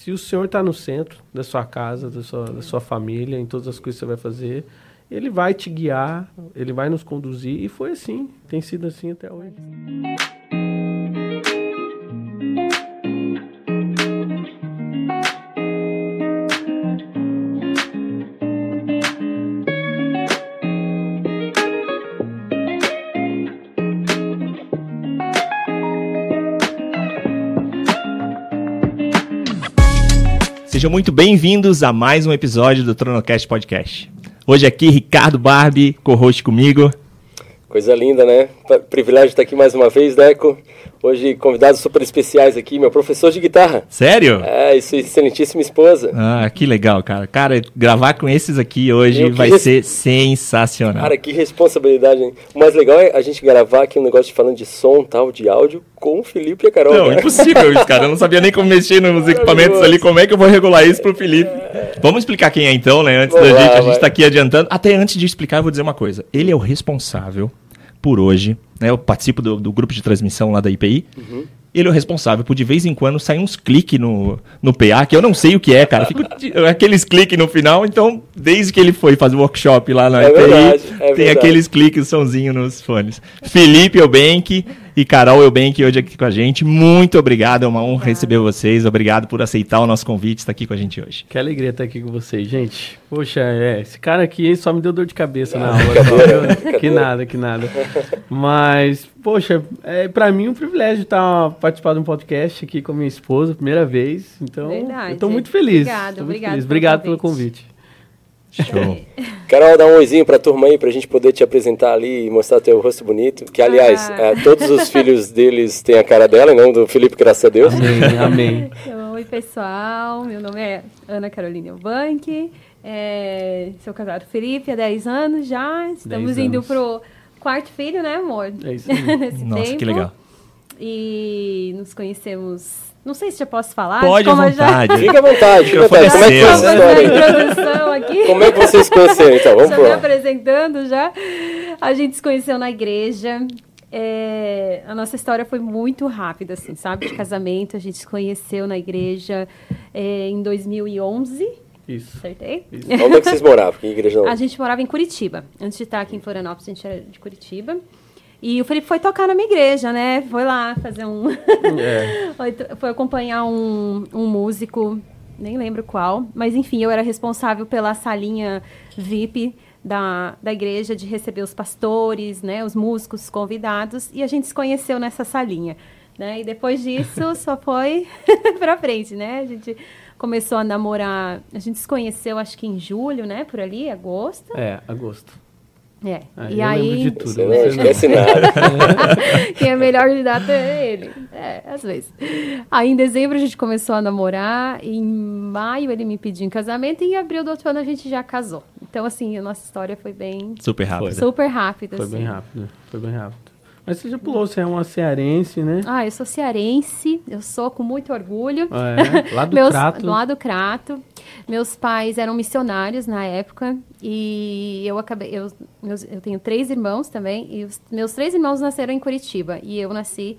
se o Senhor está no centro da sua casa, da sua, da sua família, em todas as coisas que você vai fazer, Ele vai te guiar, Ele vai nos conduzir. E foi assim, tem sido assim até hoje. Sejam muito bem-vindos a mais um episódio do Tronocast Podcast. Hoje aqui, Ricardo Barbie, co-host comigo. Coisa linda, né? Privilégio estar aqui mais uma vez, Deco. Hoje, convidados super especiais aqui, meu professor de guitarra. Sério? É, sua excelentíssima esposa. Ah, que legal, cara. Cara, gravar com esses aqui hoje vai res... ser sensacional. Cara, que responsabilidade, hein? O mais legal é a gente gravar aqui um negócio de falando de som, tal, de áudio, com o Felipe e a Carol. Não, cara. impossível isso, cara. Eu não sabia nem como mexer nos equipamentos ali. Como é que eu vou regular isso pro Felipe? Vamos explicar quem é então, né? Antes Vamos da lá, gente, a gente tá aqui adiantando. Até antes de explicar, eu vou dizer uma coisa. Ele é o responsável por hoje, né, eu participo do, do, grupo de transmissão lá da IPI, uhum. ele é o responsável por de vez em quando sair uns cliques no, no PA, que eu não sei o que é, cara. Fico, aqueles cliques no final, então, desde que ele foi fazer o workshop lá na é IPI, verdade, é tem verdade. aqueles cliques, somzinho nos fones. Felipe Eubank e Carol Eubank hoje aqui com a gente. Muito obrigado, é uma honra receber vocês. Obrigado por aceitar o nosso convite, estar aqui com a gente hoje. Que alegria estar aqui com vocês, gente. Poxa, é, esse cara aqui só me deu dor de cabeça na aula. que nada, que nada. Mas, poxa, é para mim um privilégio estar participando de um podcast aqui com a minha esposa, primeira vez. Então, Verdade. eu estou muito feliz. Obrigado, obrigado. Feliz. Obrigado pelo convite. Show. Carol, dá um oizinho pra turma aí, pra gente poder te apresentar ali e mostrar teu rosto bonito. Que, aliás, ah. é, todos os filhos deles têm a cara dela, não do Felipe, graças a Deus. Amém, amém. Então, oi, pessoal. Meu nome é Ana Carolina Eubank. É, sou casado com o Felipe há 10 anos já. Estamos indo anos. pro quarto filho, né, amor? É isso aí. Nesse Nossa, tempo. que legal. E nos conhecemos não sei se já posso falar. Pode à vontade. Já... Fica à vontade. Fica à vontade. Como é que foi essa história? Aqui. Como é que vocês se conheceram, então? Vamos lá. me apresentando já. A gente se conheceu na igreja. É, a nossa história foi muito rápida, assim, sabe? De casamento. A gente se conheceu na igreja é, em 2011. Isso. Acertei? Isso. Onde é que vocês moravam? Que igreja não? A gente morava em Curitiba. Antes de estar aqui em Florianópolis, a gente era de Curitiba. E o Felipe foi tocar na minha igreja, né? Foi lá fazer um. É. foi, acompanhar um, um músico, nem lembro qual, mas enfim, eu era responsável pela salinha VIP da, da igreja de receber os pastores, né? Os músicos convidados, e a gente se conheceu nessa salinha. Né? E depois disso só foi pra frente, né? A gente começou a namorar. A gente se conheceu acho que em julho, né? Por ali, agosto. É, agosto. É. Ah, e aí. De tudo, você não esquece nada. Quem é melhor de data é ele. É, às vezes. Aí em dezembro a gente começou a namorar. Em maio ele me pediu em casamento. E em abril do outro ano a gente já casou. Então, assim, a nossa história foi bem. Super rápida. Super rápida. Foi assim. bem rápido. Foi bem rápido. Mas você já pulou, você é uma cearense, né? Ah, eu sou cearense, eu sou com muito orgulho. Ah, é, lá do Meus, Crato. Lá do Crato. Meus pais eram missionários na época e eu acabei. Eu, meus, eu tenho três irmãos também, e os, meus três irmãos nasceram em Curitiba e eu nasci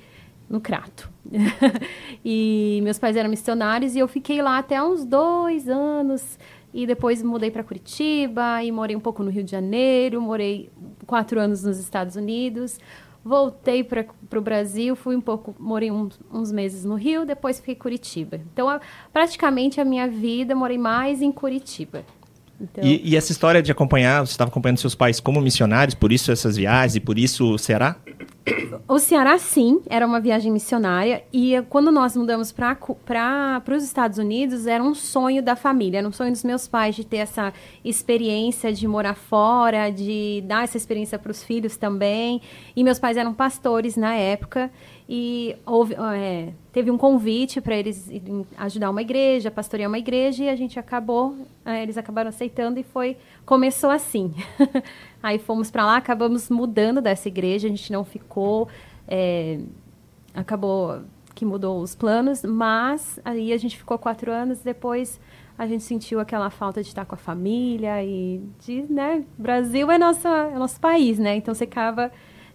no Crato. e meus pais eram missionários e eu fiquei lá até uns dois anos. E depois mudei para Curitiba e morei um pouco no Rio de Janeiro, morei quatro anos nos Estados Unidos. Voltei para o Brasil, fui um pouco, morei uns, uns, meses no Rio, depois fiquei em Curitiba. Então, a, praticamente a minha vida, morei mais em Curitiba. Então... E, e, essa história de acompanhar, você estava acompanhando seus pais como missionários, por isso essas viagens e por isso o Ceará? O Ceará, sim, era uma viagem missionária. E quando nós mudamos para os Estados Unidos, era um sonho da família, era um sonho dos meus pais de ter essa experiência de morar fora, de dar essa experiência para os filhos também. E meus pais eram pastores na época. E houve, é, teve um convite para eles ajudar uma igreja, pastorear uma igreja, e a gente acabou, é, eles acabaram aceitando e foi começou assim. Aí fomos para lá, acabamos mudando dessa igreja, a gente não ficou, é, acabou que mudou os planos, mas aí a gente ficou quatro anos, depois a gente sentiu aquela falta de estar com a família e de, né, Brasil é nossa, é nosso país, né? Então você acaba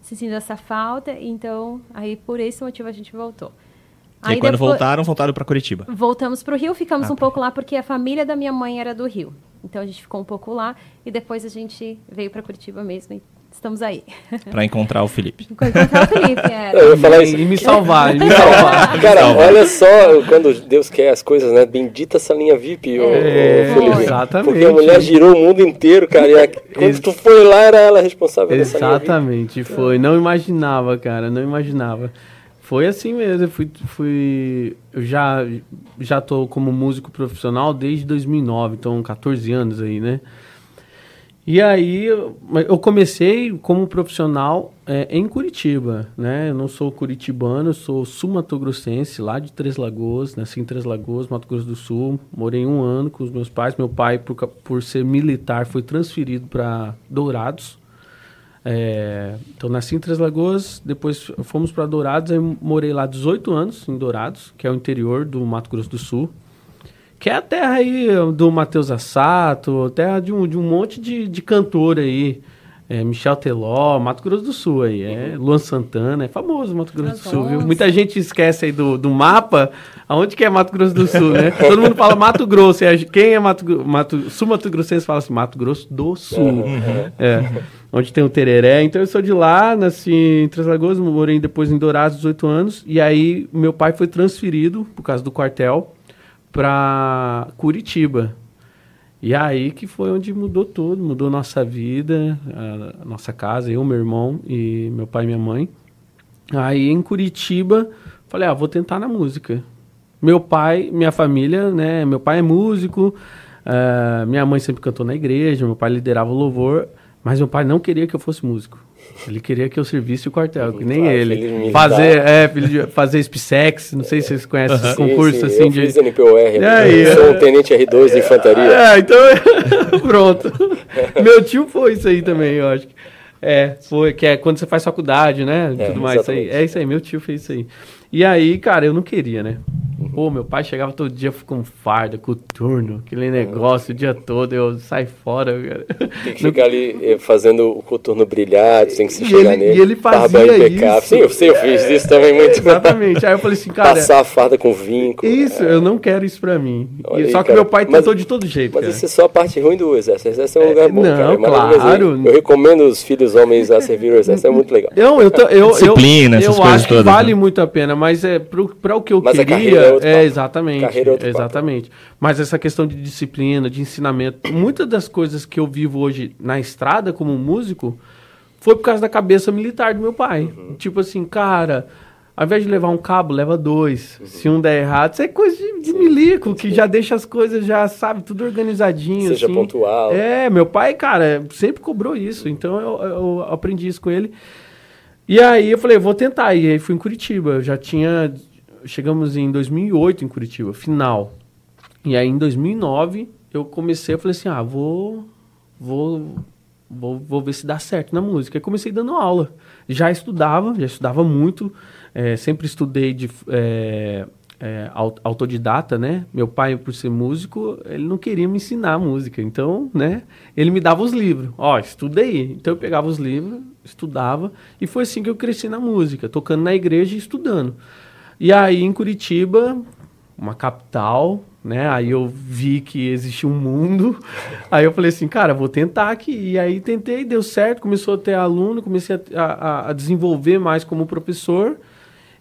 sentindo essa falta, então aí por esse motivo a gente voltou. E aí, quando depois, voltaram, voltaram para Curitiba. Voltamos para o Rio, ficamos ah, um pouco lá porque a família da minha mãe era do Rio. Então a gente ficou um pouco lá e depois a gente veio para Curitiba mesmo e estamos aí. Para encontrar o Felipe. encontrar o Felipe, é. Eu ia falar isso. E me salvar, e me salvar. Cara, olha só quando Deus quer as coisas, né? Bendita essa linha VIP, é, Felipe. Exatamente. Porque a mulher girou o mundo inteiro, cara. E a, quando tu foi lá, era ela responsável dessa linha Exatamente, foi. Não imaginava, cara, não imaginava. Foi assim mesmo, eu fui, fui eu já já tô como músico profissional desde 2009, então 14 anos aí, né? E aí eu comecei como profissional é, em Curitiba, né? Eu não sou curitibano, eu sou sumatogrossense, lá de Três Lagoas, nasci em Três Lagoas, Mato Grosso do Sul. Morei um ano com os meus pais. Meu pai, por, por ser militar, foi transferido para Dourados. É, então nasci em Três Lagoas, depois fomos para Dourados, aí morei lá 18 anos em Dourados, que é o interior do Mato Grosso do Sul. Que é a terra aí do Matheus Assato, terra de um, de um monte de, de cantor aí. É, Michel Teló, Mato Grosso do Sul aí. É, uhum. Luan Santana, é famoso Mato Grosso do Sul, viu? Muita gente esquece aí do, do mapa, aonde que é Mato Grosso do Sul, né? Todo mundo fala Mato Grosso, e quem é Mato, Mato Sul Mato Grossense fala assim, Mato Grosso do Sul. Uhum. É, onde tem o Tereré. Então eu sou de lá, nasci em Três Lagoas, morei depois em Dourados, 18 anos, e aí meu pai foi transferido, por causa do quartel, para Curitiba. E aí que foi onde mudou tudo, mudou nossa vida, a, nossa casa, eu, meu irmão e meu pai e minha mãe. Aí em Curitiba, falei, ah, vou tentar na música. Meu pai, minha família, né, meu pai é músico, uh, minha mãe sempre cantou na igreja, meu pai liderava o louvor, mas meu pai não queria que eu fosse músico. Ele queria que eu servisse o quartel, que nem ah, ele. Fazer, é, fazer SPSEX, não sei se vocês conhecem esse concurso sim, assim eu de. Fiz NPOR, é, sou um tenente R2 de infantaria. É, então. pronto. Meu tio foi isso aí também, eu acho. É, foi, que é quando você faz faculdade, né? É, tudo mais. Isso aí. É isso aí, meu tio fez isso aí. E aí, cara, eu não queria, né? Pô, meu pai chegava todo dia com farda, com turno, aquele negócio o dia todo, eu sai fora. Cara. Tem que ficar ali eh, fazendo o coturno brilhar, tem que se e chegar ele, nele. E ele fazia isso. Sim, eu sei, eu fiz isso também muito. Exatamente. Aí eu falei assim, cara... Passar a farda com vinco. Isso, é. eu não quero isso pra mim. Aí, só que cara, meu pai tentou mas, de todo jeito, Mas cara. isso é só a parte ruim do exército. O exército é um lugar bom, Não, cara. É claro. Eu recomendo os filhos homens a servir o exército, é muito legal. Não, eu... eu Disciplina, eu, essas eu coisas acho todas. que vale né? muito a pena, mas é pro, pra o que eu mas queria... É, é exatamente. Carreira é outro exatamente. Mas essa questão de disciplina, de ensinamento, muitas das coisas que eu vivo hoje na estrada como músico foi por causa da cabeça militar do meu pai. Uhum. Tipo assim, cara, ao invés de levar um cabo, leva dois. Uhum. Se um der errado, isso é coisa de, de milico, que já deixa as coisas, já sabe, tudo organizadinho. Seja assim. pontual. É, meu pai, cara, sempre cobrou isso. Então eu, eu aprendi isso com ele. E aí eu falei, vou tentar. E aí fui em Curitiba. Eu já tinha. Chegamos em 2008 em Curitiba, final. E aí em 2009 eu comecei, eu falei assim, ah, vou, vou, vou, vou ver se dá certo na música. Aí comecei dando aula. Já estudava, já estudava muito, é, sempre estudei de é, é, autodidata, né? Meu pai, por ser músico, ele não queria me ensinar música, então, né? Ele me dava os livros. Ó, estudei. Então eu pegava os livros, estudava e foi assim que eu cresci na música, tocando na igreja e estudando. E aí em Curitiba, uma capital, né? Aí eu vi que existia um mundo. Aí eu falei assim, cara, vou tentar aqui. E aí tentei, deu certo, começou a ter aluno, comecei a, a, a desenvolver mais como professor.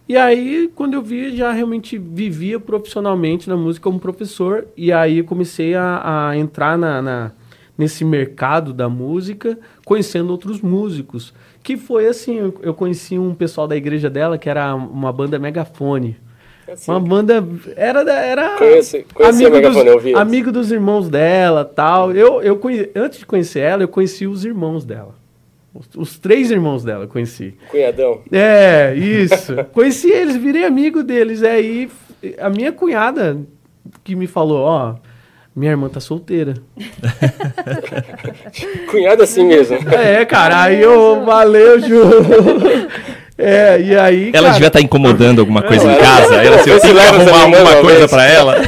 E aí, quando eu vi, já realmente vivia profissionalmente na música como professor. E aí comecei a, a entrar na, na, nesse mercado da música, conhecendo outros músicos. Que foi assim, eu, eu conheci um pessoal da igreja dela, que era uma banda megafone. Assim. Uma banda. Era. era conheci, conheci amigo, dos, amigo dos irmãos dela tal. Eu, eu conhe, antes de conhecer ela, eu conheci os irmãos dela. Os, os três irmãos dela eu conheci. Cunhadão. É, isso. conheci eles, virei amigo deles. Aí é, a minha cunhada que me falou, ó. Minha irmã tá solteira. Cunhada assim mesmo. É, cara, aí eu valeu, Ju. É, e aí. Ela cara... devia estar tá incomodando alguma coisa em casa. Ela se eu tenho que arrumar alguma coisa para ela.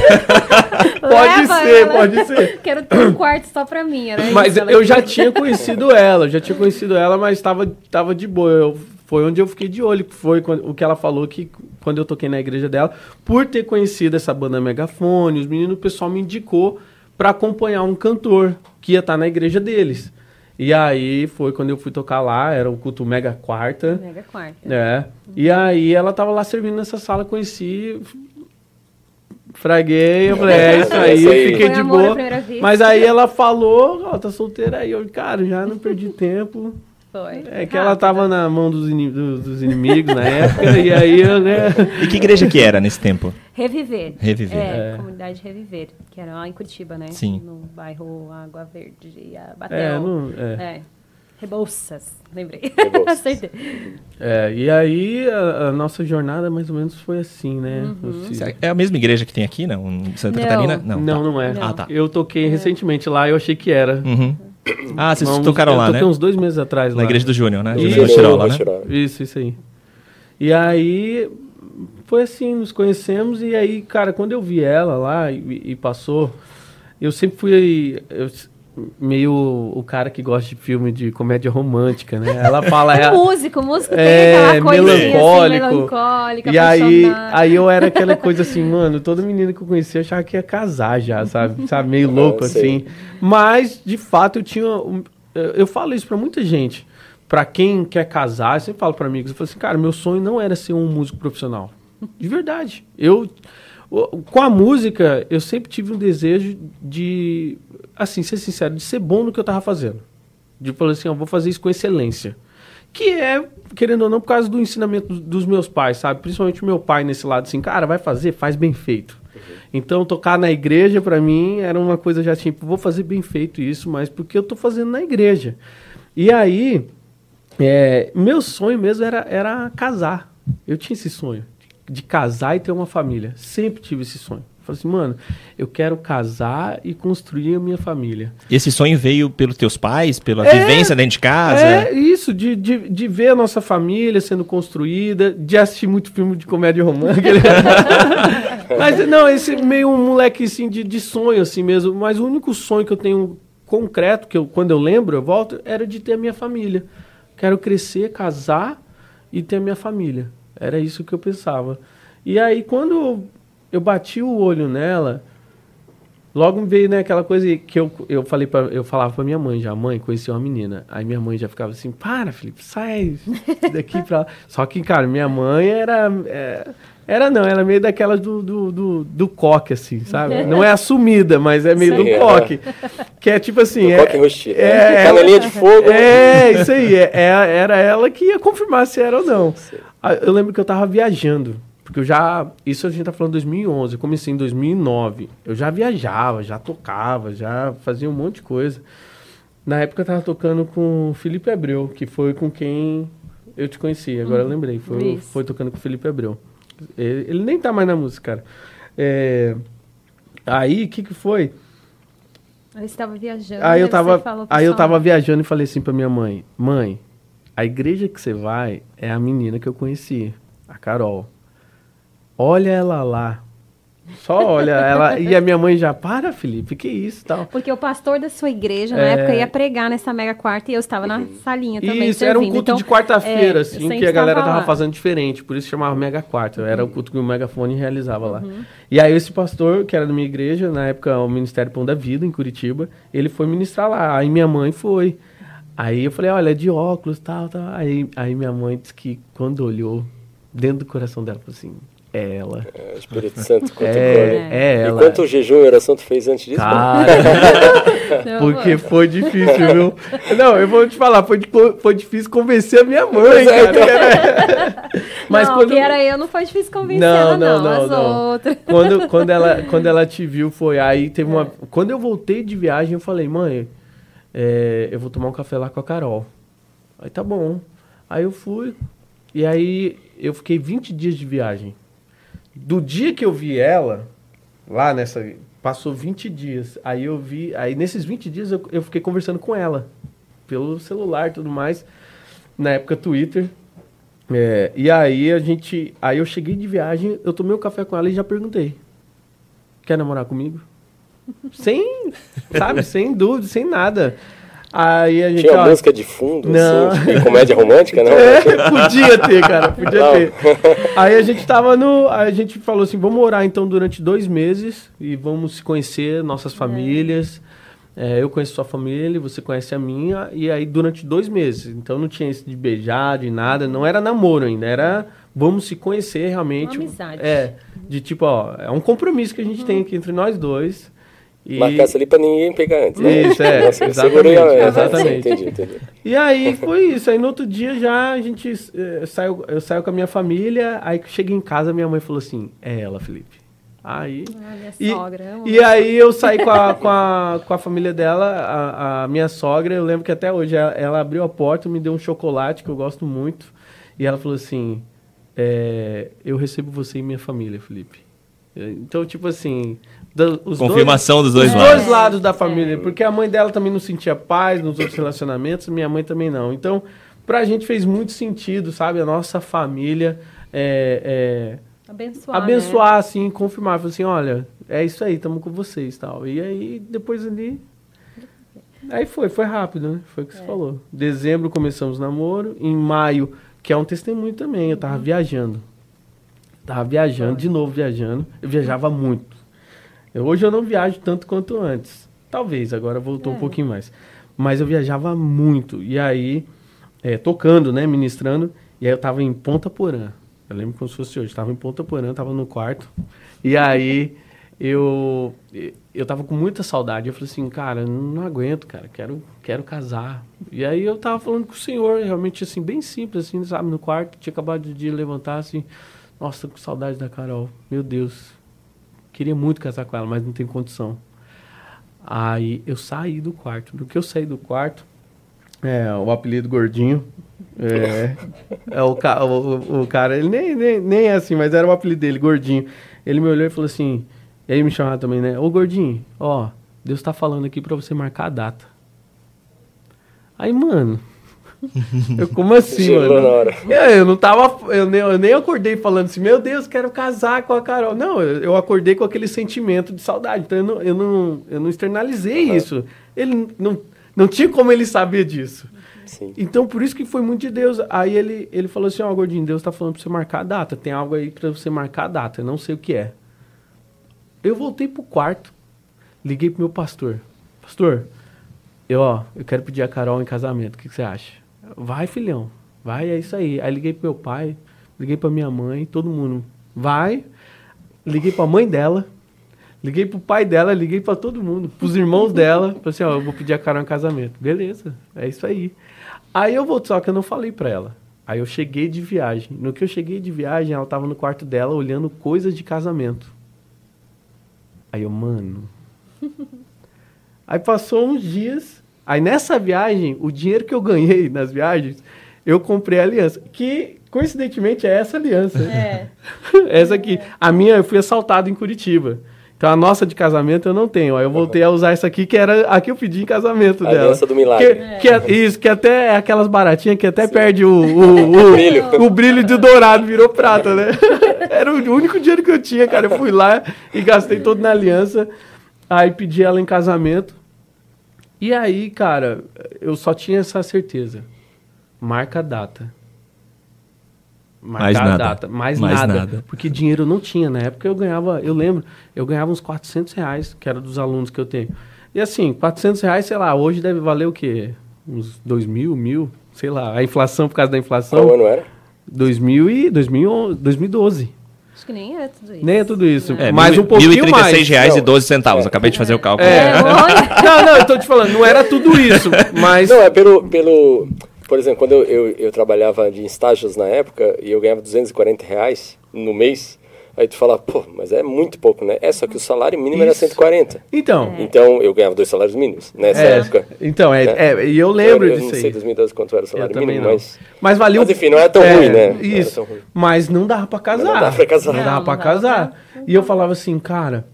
pode Leva ser, ela. pode ser. Quero ter um quarto só pra mim, era Mas eu já tinha conhecido ela, já tinha conhecido ela, mas tava, tava de boa. Eu foi onde eu fiquei de olho. Foi quando, o que ela falou que quando eu toquei na igreja dela, por ter conhecido essa banda Megafone, os meninos, o pessoal me indicou para acompanhar um cantor que ia estar tá na igreja deles. E aí foi quando eu fui tocar lá, era o culto Mega Quarta. Mega Quarta. É. Uhum. E aí ela tava lá servindo nessa sala, conheci, fraguei, eu falei, é isso aí, eu fiquei de boa. Mas aí ela falou, ela tá solteira aí, eu, cara, já não perdi tempo. Foi. É que ela tava na mão dos, in, dos, dos inimigos na época, e aí eu, né? E que igreja que era nesse tempo? Reviver. Reviver. É, é. comunidade Reviver, que era lá em Curitiba, né? Sim. No bairro Água Verde e Batel. É, no, é. é. Rebouças, lembrei. Rebouças. é, e aí a, a, nossa jornada mais ou menos foi assim, né? Uhum. É a mesma igreja que tem aqui, não? Em Santa não. Catarina? Não, não, tá. não é. Não. Ah, tá. Eu toquei é. recentemente lá, eu achei que era. Uhum. Ah, vocês Vamos, tocaram lá, né? uns dois meses atrás Na lá. igreja do Júnior, né? Júnior Chirola, né? Isso, isso aí. E aí foi assim, nos conhecemos e aí, cara, quando eu vi ela lá e, e passou, eu sempre fui eu, meio o cara que gosta de filme de comédia romântica, né? Ela fala é músico, músico é, tem aquela coisa melancólico. Assim, melancólica, e aí, aí eu era aquela coisa assim, mano, toda menina que eu conhecia achava que ia casar já, sabe? sabe meio louco assim. Mas de fato eu tinha eu falo isso para muita gente. Para quem quer casar, eu sempre falo para amigos, eu falo assim, cara, meu sonho não era ser um músico profissional. De verdade. Eu com a música, eu sempre tive um desejo de, assim, ser sincero, de ser bom no que eu estava fazendo. De falar assim, eu vou fazer isso com excelência. Que é, querendo ou não, por causa do ensinamento dos meus pais, sabe? Principalmente meu pai nesse lado, assim, cara, vai fazer, faz bem feito. Então, tocar na igreja, para mim, era uma coisa já tipo, vou fazer bem feito isso, mas porque eu tô fazendo na igreja. E aí, é, meu sonho mesmo era, era casar. Eu tinha esse sonho de casar e ter uma família. Sempre tive esse sonho. Falei assim, mano, eu quero casar e construir a minha família. E esse sonho veio pelos teus pais, pela é, vivência dentro de casa? É isso, de, de, de ver a nossa família sendo construída, de assistir muito filme de comédia romântica. mas não, esse meio um moleque assim de, de sonho assim mesmo. Mas o único sonho que eu tenho concreto, que eu, quando eu lembro, eu volto, era de ter a minha família. Quero crescer, casar e ter a minha família. Era isso que eu pensava. E aí, quando eu bati o olho nela, logo veio né, aquela coisa que eu, eu, falei pra, eu falava pra minha mãe já, mãe, conheci uma menina. Aí minha mãe já ficava assim, para, Felipe, sai daqui pra lá. Só que, cara, minha mãe era... É, era não, ela é meio daquelas do, do, do, do, coque, assim, sabe? Não é assumida, mas é meio Sim, do é. coque. Que é tipo assim. Do é, coque rostido. É, é, linha de fogo. É, isso aí. É, é, era ela que ia confirmar se era ou não. Ah, eu lembro que eu tava viajando. Porque eu já. Isso a gente tá falando em 2011. Eu comecei em 2009. Eu já viajava, já tocava, já fazia um monte de coisa. Na época eu tava tocando com o Felipe Abreu, que foi com quem eu te conheci. Agora eu lembrei. Foi, foi tocando com o Felipe Abreu. Ele, ele nem tá mais na música, cara. É, aí, o que que foi? Você estava viajando. Aí eu tava, aí eu tava viajando e falei assim pra minha mãe: Mãe, a igreja que você vai é a menina que eu conheci, a Carol. Olha ela lá. Só olha, ela. E a minha mãe já, para, Felipe, que isso tal. Porque o pastor da sua igreja, na é... época, ia pregar nessa mega quarta e eu estava na salinha também. Isso, servindo. era um culto então, de quarta-feira, é, assim, que a galera tava lá. fazendo diferente, por isso chamava mega quarta. Era o culto que o megafone realizava uhum. lá. E aí, esse pastor, que era da minha igreja, na época, o Ministério Pão da Vida, em Curitiba, ele foi ministrar lá. Aí minha mãe foi. Aí eu falei, olha, é de óculos, tal, tal. Aí, aí minha mãe disse que quando olhou, dentro do coração dela, falou assim é ela. É, o Espírito Santo contemplou. É, é ela. E quanto jejum e oração tu fez antes disso? Cara, porque foi difícil, viu? Não, eu vou te falar, foi, foi difícil convencer a minha mãe, é, cara. Mas não, quando... que era eu, não foi difícil convencer não, ela, não, não, as não. outras. Quando, quando, ela, quando ela te viu, foi aí, teve uma... Quando eu voltei de viagem, eu falei, mãe, é, eu vou tomar um café lá com a Carol. Aí tá bom. Aí eu fui, e aí eu fiquei 20 dias de viagem do dia que eu vi ela, lá nessa. Passou 20 dias. Aí eu vi. Aí nesses 20 dias eu, eu fiquei conversando com ela. Pelo celular e tudo mais. Na época Twitter. É, e aí a gente. Aí eu cheguei de viagem, eu tomei um café com ela e já perguntei. Quer namorar comigo? sem, sabe, sem dúvida, sem nada. Aí a gente. Tinha ó, música de fundo, Não. assim, de comédia romântica, não? É, podia ter, cara, podia Não. ter. Aí a gente tava no. aí A gente falou assim: vamos orar então durante dois meses e vamos se conhecer, nossas famílias. É, eu conheço sua família, você conhece a minha, e aí durante dois meses. Então não tinha esse de beijar, de nada, não era namoro ainda, era vamos se conhecer realmente. Uma amizade. É, de tipo, ó, é um compromisso que a gente tem aqui entre nós dois. E, Marcasse ali pra ninguém pegar antes, né? Isso, é, Nossa, exatamente, exatamente. Entendi, entendi. e aí foi isso. Aí no outro dia já a gente eh, saiu, eu saio com a minha família, aí que cheguei em casa, minha mãe falou assim: "É ela, Felipe". Aí Ah, minha e, sogra. e aí eu saí com a, com a, com a família dela, a, a minha sogra, eu lembro que até hoje ela, ela abriu a porta, me deu um chocolate que eu gosto muito, e ela falou assim: é, eu recebo você e minha família, Felipe. Então, tipo assim, os Confirmação dos dois, dois os lados. dois lados da família, porque a mãe dela também não sentia paz nos outros relacionamentos, minha mãe também não. Então, pra gente fez muito sentido, sabe? A nossa família é, é, Abençoar. abençoar, assim, confirmar, falar assim, olha, é isso aí, estamos com vocês tal. E aí, depois ali. Aí foi, foi rápido, né? Foi o que você falou. Dezembro começamos o namoro, em maio, que é um testemunho também, eu tava viajando. Tava viajando, de novo viajando. Eu viajava muito. Eu- hoje eu não viajo tanto quanto antes. Talvez, agora voltou um É. pouquinho mais. Mas eu viajava muito. E aí, é, tocando, né? Ministrando. E aí eu tava em Ponta Porã. Eu lembro como se fosse hoje. Tava em Ponta Porã, tava no quarto. E aí eu eu tava com muita saudade. Eu falei assim, cara, não aguento, cara. Quero, quero casar. E aí eu tava falando com o senhor, realmente assim, bem simples, assim, sabe? No quarto. Tinha acabado de levantar, assim. Nossa, tô com saudade da Carol. Meu Deus. Queria muito casar com ela, mas não tem condição. Aí eu saí do quarto. Do que eu saí do quarto, é, o apelido gordinho. É, é o, ca- o, o- cara, ele nem, nem, nem é assim, mas era o apelido dele, gordinho. Ele me olhou e falou assim, e aí me chamava também, né? Ô gordinho, ó, Deus tá falando aqui pra você marcar a data. Aí, mano. Eu, como assim, mano? na hora. É, eu não tava. Eu nem, eu nem acordei falando assim, meu Deus, quero casar com a Carol. Não, eu, eu acordei com aquele sentimento de saudade. Então eu não, eu não, eu não externalizei isso. Ele não, não tinha como ele saber disso. Sim. Então, por isso que foi muito de Deus. Aí ele, ele falou assim, ó, Gordinho, Deus tá falando pra você marcar a data. Tem algo aí pra você marcar a data. Eu não sei o que é. Eu voltei pro quarto, liguei pro meu pastor. Pastor, eu, ó, eu quero pedir a Carol em casamento. O que, que você acha? Vai, filhão. Vai, é isso aí. Aí liguei pro meu pai, liguei pra minha mãe, todo mundo. Vai. Liguei pra mãe dela. Liguei pro pai dela, liguei pra todo mundo, pros irmãos dela. Falei assim, ó, eu vou pedir a Carol em casamento. Beleza, é isso aí. Aí eu voltei, só que eu não falei pra ela. Aí eu cheguei de viagem. No que eu cheguei de viagem, ela tava no quarto dela olhando coisas de casamento. Aí eu, mano. Aí passou uns dias. Aí nessa viagem, o dinheiro que eu ganhei nas viagens, eu comprei a aliança. Que coincidentemente é essa aliança. É. essa aqui. A minha eu fui assaltado em Curitiba. Então a nossa de casamento eu não tenho. Aí eu voltei a usar essa aqui, que era a que eu pedi em casamento A dela. aliança do milagre. Que, que é- isso, que até é aquelas baratinhas que até perde o, o, o, brilho. o brilho de dourado, virou prata, né? Era o único dinheiro que eu tinha, cara. Eu fui lá e gastei todo na aliança. Aí pedi ela em casamento. E aí, cara, eu só tinha essa certeza. Marca a data. Marcar Mais a nada. data. Mais, Mais nada. nada. Porque dinheiro eu não tinha. Na época eu ganhava, eu lembro, eu ganhava uns 400 reais, que era dos alunos que eu tenho. E assim, 400 reais, sei lá, hoje deve valer o quê? Uns 2 mil, mil, sei lá. A inflação, por causa da inflação. Qual ano era? 2000 e 2011, 2012. Acho que nem é tudo isso. Nem é tudo isso. É, mais mil- um pouquinho 1.036 mais. reais e Não. 12 centavos. Acabei de fazer o cálculo. É. É. Não, não, eu tô te falando, não era tudo isso, mas... Não, é pelo, pelo... Por exemplo, quando eu, eu, eu trabalhava de estágios na época e eu ganhava 240 reais no mês, aí tu fala, pô, mas é muito pouco, né? É, só que o salário mínimo era Isso. 140. Então, Então, eu ganhava dois salários mínimos nessa é, época. então, é, É. é, e eu lembro eu, eu disso não aí. sei 2012 quanto era o Eu salário também mínimo, não. mas... Mas valia Mas enfim, não era tão ruim, né? Não era Isso. tão ruim. Mas não dava pra casar. Mas não dava pra casar. Não Não, dava não pra casar. pra- E eu falava assim, cara,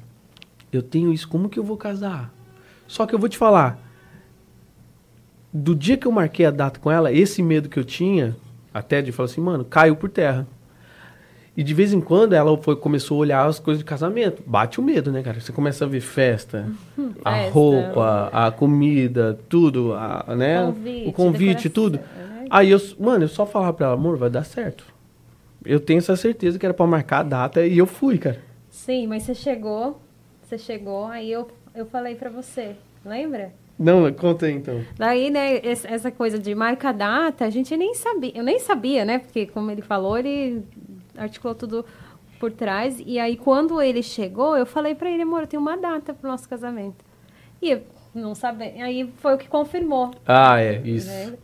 eu tenho isso, como que eu vou casar? Só que eu vou te falar, do dia que eu marquei a data com ela, esse medo que eu tinha, até de falar assim, mano, caiu por terra. E de vez em quando ela foi, começou a olhar as coisas de casamento. Bate o medo, né, cara? Você começa a ver festa, a Festa. roupa, a comida, tudo, a, né? Convite, o convite, tudo. Aí eu, mano, eu só falava pra ela, amor, vai dar certo. Eu tenho essa certeza que era pra marcar a data e eu fui, cara. Sim, mas você chegou, você chegou, aí eu, eu falei pra você, lembra? Não, conta aí então. Daí, né, essa coisa de marca data, a gente nem sabia, eu nem sabia, né? Porque como ele falou, ele articulou tudo por trás. E aí, quando ele chegou, eu falei pra ele, amor, eu tenho uma data pro nosso casamento. E eu não sabia, aí foi o que confirmou, Ah, é, isso. né?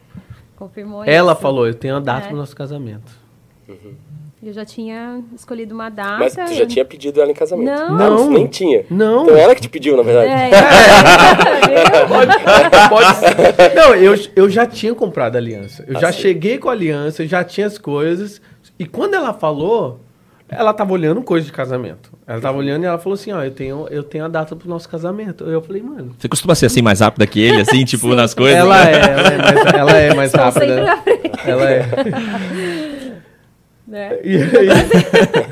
Confirmou Ela isso. falou, eu tenho a data É. pro nosso casamento. Eu já tinha escolhido uma data. Mas tu já tinha pedido ela em casamento? Não. Ah, você nem tinha. Não. Então ela que te pediu, na verdade. É, Pode ser. Não, eu, eu já tinha comprado a aliança. Eu Ah, já sim. cheguei com a aliança, eu já tinha as coisas. E quando ela falou, ela tava olhando coisa de casamento. Ela tava olhando e ela falou assim, ó, eu tenho, eu tenho a data pro nosso casamento. Eu falei, mano... Você costuma ser assim mais rápida que ele, assim, tipo, nas coisas? Ela é, ela é mais, ela é mais rápida. Ela é. né? E aí,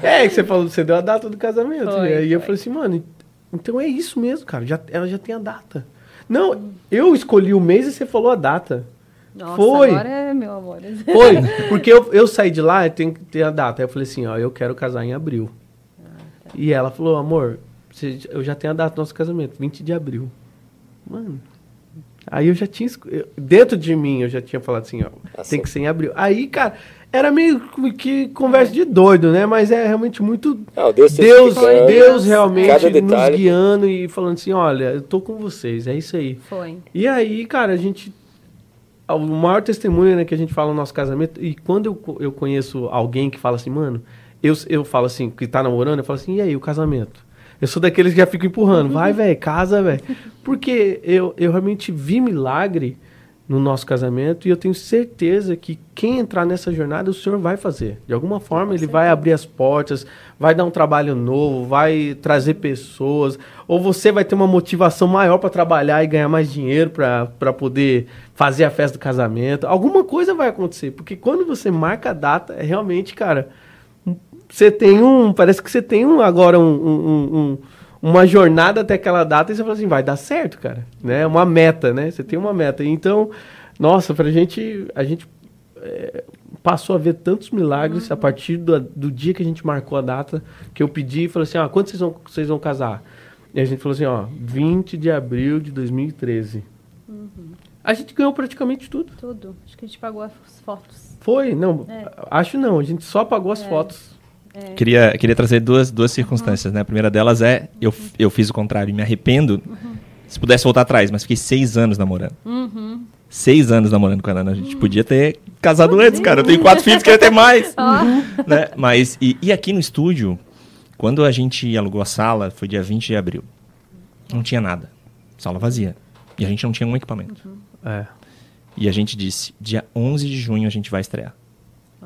é, que você falou, você deu a data do casamento. Foi, e aí eu foi. falei assim, mano, então é isso mesmo, cara. Já, ela já tem a data. Não, eu escolhi o mês e você falou a data. Nossa, Foi. agora é meu amor. Foi, porque eu, eu saí de lá e tem que ter a data. Aí eu falei assim, ó, eu quero casar em abril. E ela falou, amor, você- eu já tenho a data do nosso casamento, 20 de abril. Mano. Aí eu já tinha. eu- Dentro de mim eu já tinha falado assim, ó, Assim. tem que ser em abril. Aí, cara, era meio que conversa de doido, né? Mas é realmente muito. Não, Deus Deus, testificando. Deus realmente nos guiando e falando assim, olha, eu tô com vocês, é isso aí. Foi. E aí, cara, a gente. O maior testemunho né, que a gente fala no nosso casamento, e quando eu, eu conheço alguém que fala assim, mano, eu, eu falo assim, que tá namorando, eu falo assim, e aí, o casamento? Eu sou daqueles que já ficam empurrando, vai, velho, casa, velho. Porque eu, eu realmente vi milagre no nosso casamento e eu tenho certeza que quem entrar nessa jornada, o Senhor vai fazer. De alguma forma, ele vai abrir as portas, vai dar um trabalho novo, vai trazer pessoas, ou você vai ter uma motivação maior para trabalhar e ganhar mais dinheiro para poder fazer a festa do casamento. Alguma coisa vai acontecer, porque quando você marca a data, é realmente, cara, você tem um. Parece que você tem um, agora um- um- um- uma jornada até aquela data e você fala assim, vai dar certo, cara. Né? Uma meta, né? Você tem uma meta. Então, nossa, pra gente. A gente é, passou a ver tantos milagres a partir do, do dia que a gente marcou a data, que eu pedi e falei assim, ah, quando vocês vão, vocês vão casar? E a gente falou assim, ó, 20 de abril de 2013. A gente ganhou praticamente tudo. Tudo. Acho que a gente pagou as fotos. Foi, não, É. acho não, a gente só pagou as fotos. Queria, queria trazer duas, duas circunstâncias, né? A primeira delas é, eu, eu fiz o contrário e me arrependo. Se pudesse voltar atrás, mas fiquei seis anos namorando. Seis anos namorando com a Ana. A gente podia ter casado antes, cara. Eu tenho quatro filhos, queria ter mais. Né? Mas, e, e aqui no estúdio, quando a gente alugou a sala, foi dia 20 de abril. Não tinha nada. Sala vazia. E a gente não tinha um equipamento. É. E a gente disse, dia 11 de junho a gente vai estrear.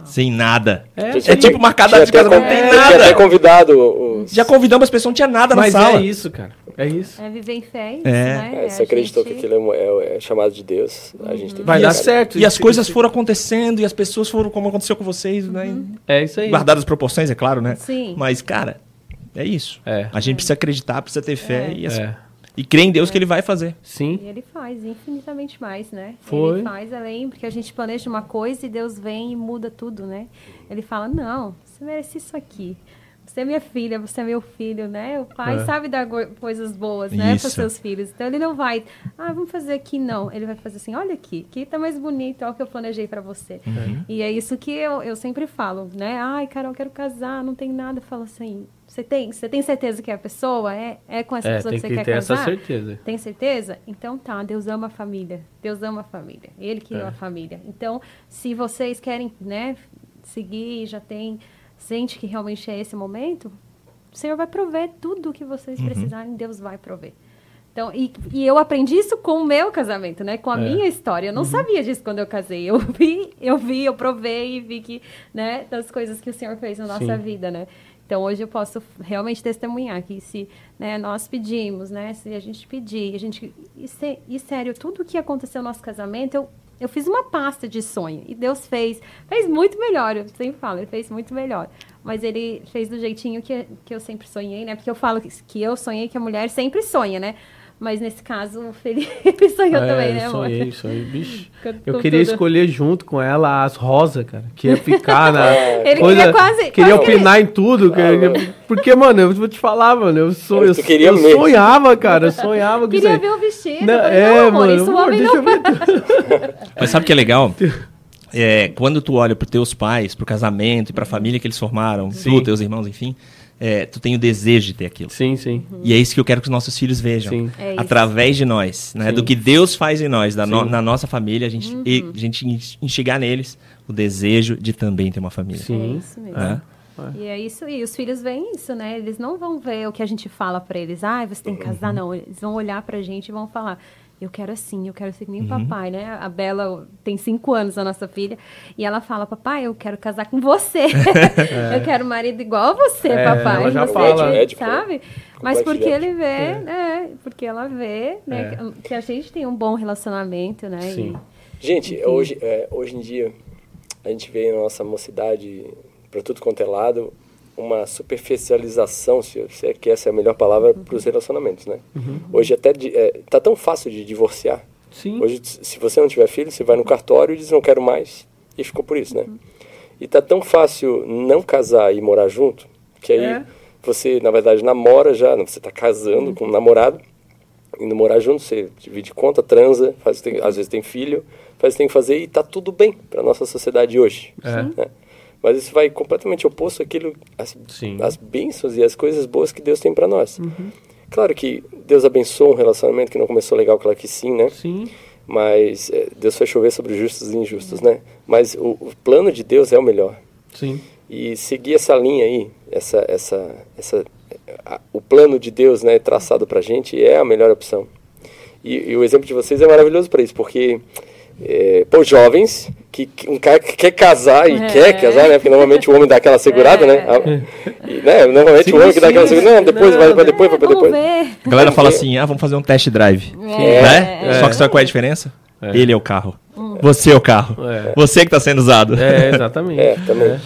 Sem nada. É, É tipo data de con- não tem Tinha até nada. convidado os... Já convidamos as pessoas, não tinha nada Mas na sala. é isso, cara. É isso. É viver em fé, isso, É. né? É, você A acreditou gente- que aquilo é, é- é chamado de Deus. A gente tem Vai que dar certo. E as Isso- coisas isso- foram acontecendo e as pessoas foram como aconteceu com vocês, né? É isso aí. Guardadas as proporções, é claro, né? Sim. Mas, cara, é isso. É. A gente precisa acreditar, precisa ter fé e, as- É. e crer em Deus que Ele vai fazer. Sim. E ele faz infinitamente mais, né? Foi. Ele faz além, porque a gente planeja uma coisa e Deus vem e muda tudo, né? Ele fala, não, você merece isso aqui. Você é minha filha, você é meu filho, né? O pai É. sabe dar coisas boas, né? Para seus filhos. Então ele não vai, ah, vamos fazer aqui, não. Ele vai fazer assim, olha aqui, aqui tá mais bonito, olha o que eu planejei para você. E é isso que eu, eu sempre falo, né? Ai, Carol, quero casar, não tem nada. Eu falo assim, você tem, você tem certeza que é a pessoa? É, é com essa É, pessoa que que você ter quer essa casar? certeza. Tem certeza? Então tá, Deus ama a família. Deus ama a família. Ele criou É. a família. Então, se vocês querem, né, seguir, já tem, sente que realmente é esse momento, o Senhor vai prover tudo o que vocês Uhum. precisarem, Deus vai prover. Então, e, e eu aprendi isso com o meu casamento, né? Com a É. minha história. Eu não sabia disso quando eu casei. Eu vi, eu vi, eu provei e vi que, né, das coisas que o Senhor fez na nossa Sim. vida, né? Então hoje eu posso realmente testemunhar que se né, nós pedimos, né, se a gente pedir, a gente e, se- e sério tudo o que aconteceu no nosso casamento, eu eu fiz uma pasta de sonho. E Deus fez. Fez muito melhor. Eu sempre falo, ele fez muito melhor. Mas ele fez do jeitinho que, que eu sempre sonhei, né? Porque eu falo que, que eu sonhei que a mulher sempre sonha, né? Mas nesse caso, o Felipe sonhou É, também, né, amor? sonhei, sonhei. Bicho, Com- eu com queria tudo. escolher junto com ela as rosas, cara. Que ia ficar na. Ele queria quase- Queria quase opinar em tudo. queria- porque, mano, eu vou te falar, mano. Eu, Mas eu, queria eu sonhava, cara. Eu sonhava com Queria isso aí. ver o vestido. Não, Eu falei, é, não, amor, mano. isso o amor, homem deixa não eu ver. Mas sabe o que é legal? É, quando tu olha pros teus pais, pro casamento e pra família que eles formaram, tu, teus irmãos, enfim, é, tu tem o desejo de ter aquilo. Sim, sim. E é isso que eu quero que os nossos filhos vejam. Sim. É. Através de nós, né? Sim. Do que Deus faz em nós, da no- na nossa família, a gente, e, a gente en- enxergar neles o desejo de também ter uma família. É Sim. isso mesmo. Né? E é isso, e os filhos veem isso, né? Eles não vão ver o que a gente fala pra eles. Ah, você tem que Uhum. casar, não. Eles vão olhar pra gente e vão falar. Eu quero assim, eu quero ser que Uhum. nem papai, né? A Bela tem cinco anos, a nossa filha, e ela fala, papai, eu quero casar com você. eu quero um marido igual a você, É, papai. ela já você, fala. Médico, sabe? né? Mas porque ele vê, né? Porque ela vê, né? É. Que a gente tem um bom relacionamento, né? E- Sim. Gente, hoje, é, hoje em dia, a gente vê na nossa mocidade, para tudo quanto é lado, uma superficialização, se, é que essa é a melhor palavra, para os relacionamentos, né? Hoje até de, é, tá tão fácil de divorciar. Sim. Hoje, se você não tiver filho, você vai no cartório e diz não quero mais e ficou por isso, né? E tá tão fácil não casar e morar junto que aí É. você, na verdade, namora já, você tá casando com um namorado, indo morar junto, você divide conta, transa, faz, tem- às vezes tem filho, faz tem que fazer e tá tudo bem para nossa sociedade hoje. É. né? Mas isso vai completamente oposto àquilo, às, às bênçãos e às coisas boas que Deus tem para nós. Claro que Deus abençoa um relacionamento que não começou legal, claro que sim, né? Sim. Mas é, Deus vai chover sobre justos e injustos, né? Mas o, o plano de Deus é o melhor. Sim. E seguir essa linha aí, essa, essa, essa, a- o plano de Deus, né, traçado pra gente é a melhor opção. E, e o exemplo de vocês é maravilhoso para isso, porque é, pô, jovens, que, que um cara que quer casar e É. quer casar, né? Porque normalmente o homem dá aquela segurada, né? A- e, né? Normalmente Sim, o homem que dá aquela segurada, não, depois não, vai pra depois, vai pra depois. A galera fala assim, ah, vamos fazer um test drive. É, né? é. Só que sabe qual é a diferença? É. Ele é o carro. Você é o carro. É. Você que está sendo usado. É, exatamente. É, também.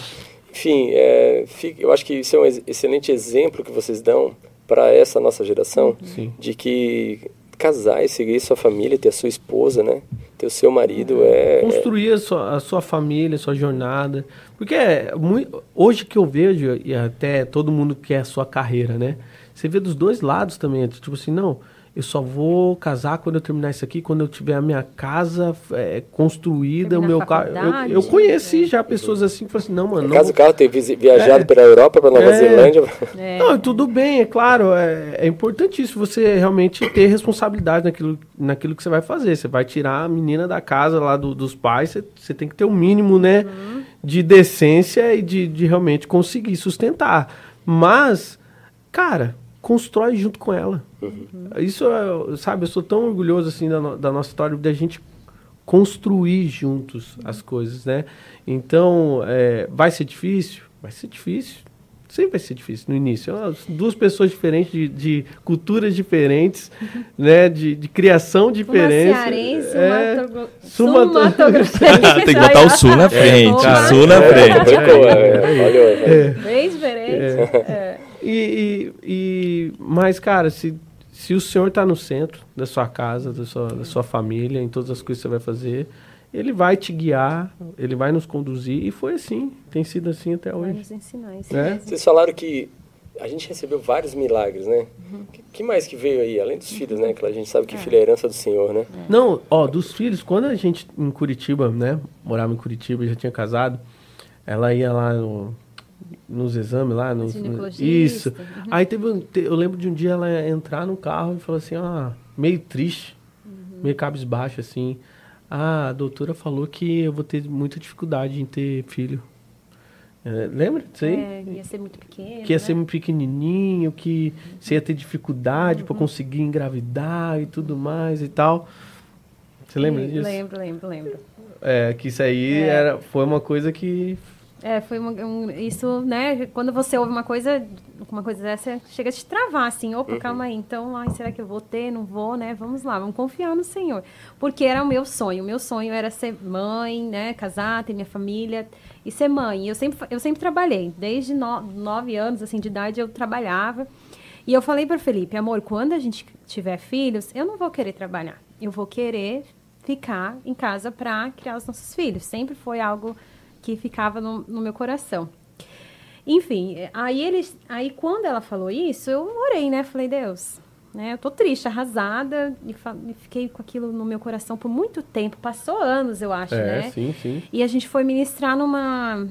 Enfim, é, fi- eu acho que isso é um ex- excelente exemplo que vocês dão para essa nossa geração Sim. de que casar e seguir sua família, ter a sua esposa, né? Ter o seu marido é... construir a sua, a sua família, a sua jornada. Porque é mui- hoje que eu vejo, e até todo mundo quer a sua carreira, né? Você vê dos dois lados também. Tipo assim, não, eu só vou casar quando eu terminar isso aqui, quando eu tiver a minha casa é, construída, o meu carro. Eu, eu conheci né? já pessoas assim que falam assim, não, mano. No Não, caso do carro, ter visi- viajado É. pela Europa, para Nova É. Zelândia. É. Não, tudo bem, é claro, é, é importantíssimo você realmente ter responsabilidade naquilo, naquilo que você vai fazer. Você vai tirar a menina da casa lá do- dos pais, você, você tem que ter o mínimo, né, de decência e de, de realmente conseguir sustentar. Mas, cara, constrói junto com ela. Isso, é, sabe, eu sou tão orgulhoso assim da, no- da nossa história, da gente construir juntos as coisas, né? Então, é, vai ser difícil? Vai ser difícil. Sempre vai ser difícil no início. Ah, Duas pessoas diferentes, de, de culturas diferentes, né? De, de criação diferente. Uma cearense, É, uma Sumato-. Tem que botar o sul na frente. o sul na É, frente. complicou, é, olha, olha. Bem diferente. É. E, e, e- mas, cara, se, se o Senhor está no centro da sua casa, da sua, da sua família, em todas as coisas que você vai fazer, Ele vai te guiar, Ele vai nos conduzir. E foi assim, tem sido assim até Vai hoje. nos ensinar isso Né? Vocês falaram que a gente recebeu vários milagres, né? Uhum. Que, que mais que veio aí? Além dos filhos, né? Que a gente sabe É. que filho é herança do Senhor, né? Não, ó, dos filhos, quando a gente em Curitiba, né, morava em Curitiba, já tinha casado, ela ia lá no- nos exames lá, nos, isso. Uhum. Aí teve, um- te- eu lembro de um dia ela entrar no carro e falou assim, ah, meio triste, Uhum. meio cabisbaixo assim. Ah, a doutora falou que eu vou ter muita dificuldade em ter filho. É, lembra disso aí? É, ia ser muito pequeno. que ia né? ser muito pequenininho, que você ia ter dificuldade para conseguir engravidar e tudo mais e tal. Você lembra disso? Lembro, lembro, lembro. É, que isso aí É. era, foi uma coisa que É, foi um, isso, né? Quando você ouve uma coisa, uma coisa dessa, chega a te travar, assim, opa, calma aí, então, ai, será que eu vou ter? Não vou, né? Vamos lá, vamos confiar no Senhor. Porque era o meu sonho. O meu sonho era ser mãe, né? Casar, ter minha família e ser mãe. E eu sempre, eu sempre trabalhei. Desde no, nove anos, assim, de idade, eu trabalhava. E eu falei para Felipe, amor, quando a gente tiver filhos, eu não vou querer trabalhar. Eu vou querer ficar em casa para criar os nossos filhos. Sempre foi algo que ficava no, no meu coração. Enfim, aí eles, aí quando ela falou isso, eu orei, né? Falei, Deus, né? Eu tô triste, arrasada e, e fiquei com aquilo no meu coração por muito tempo. Passou anos, eu acho, É, né? sim, sim. E a gente foi ministrar numa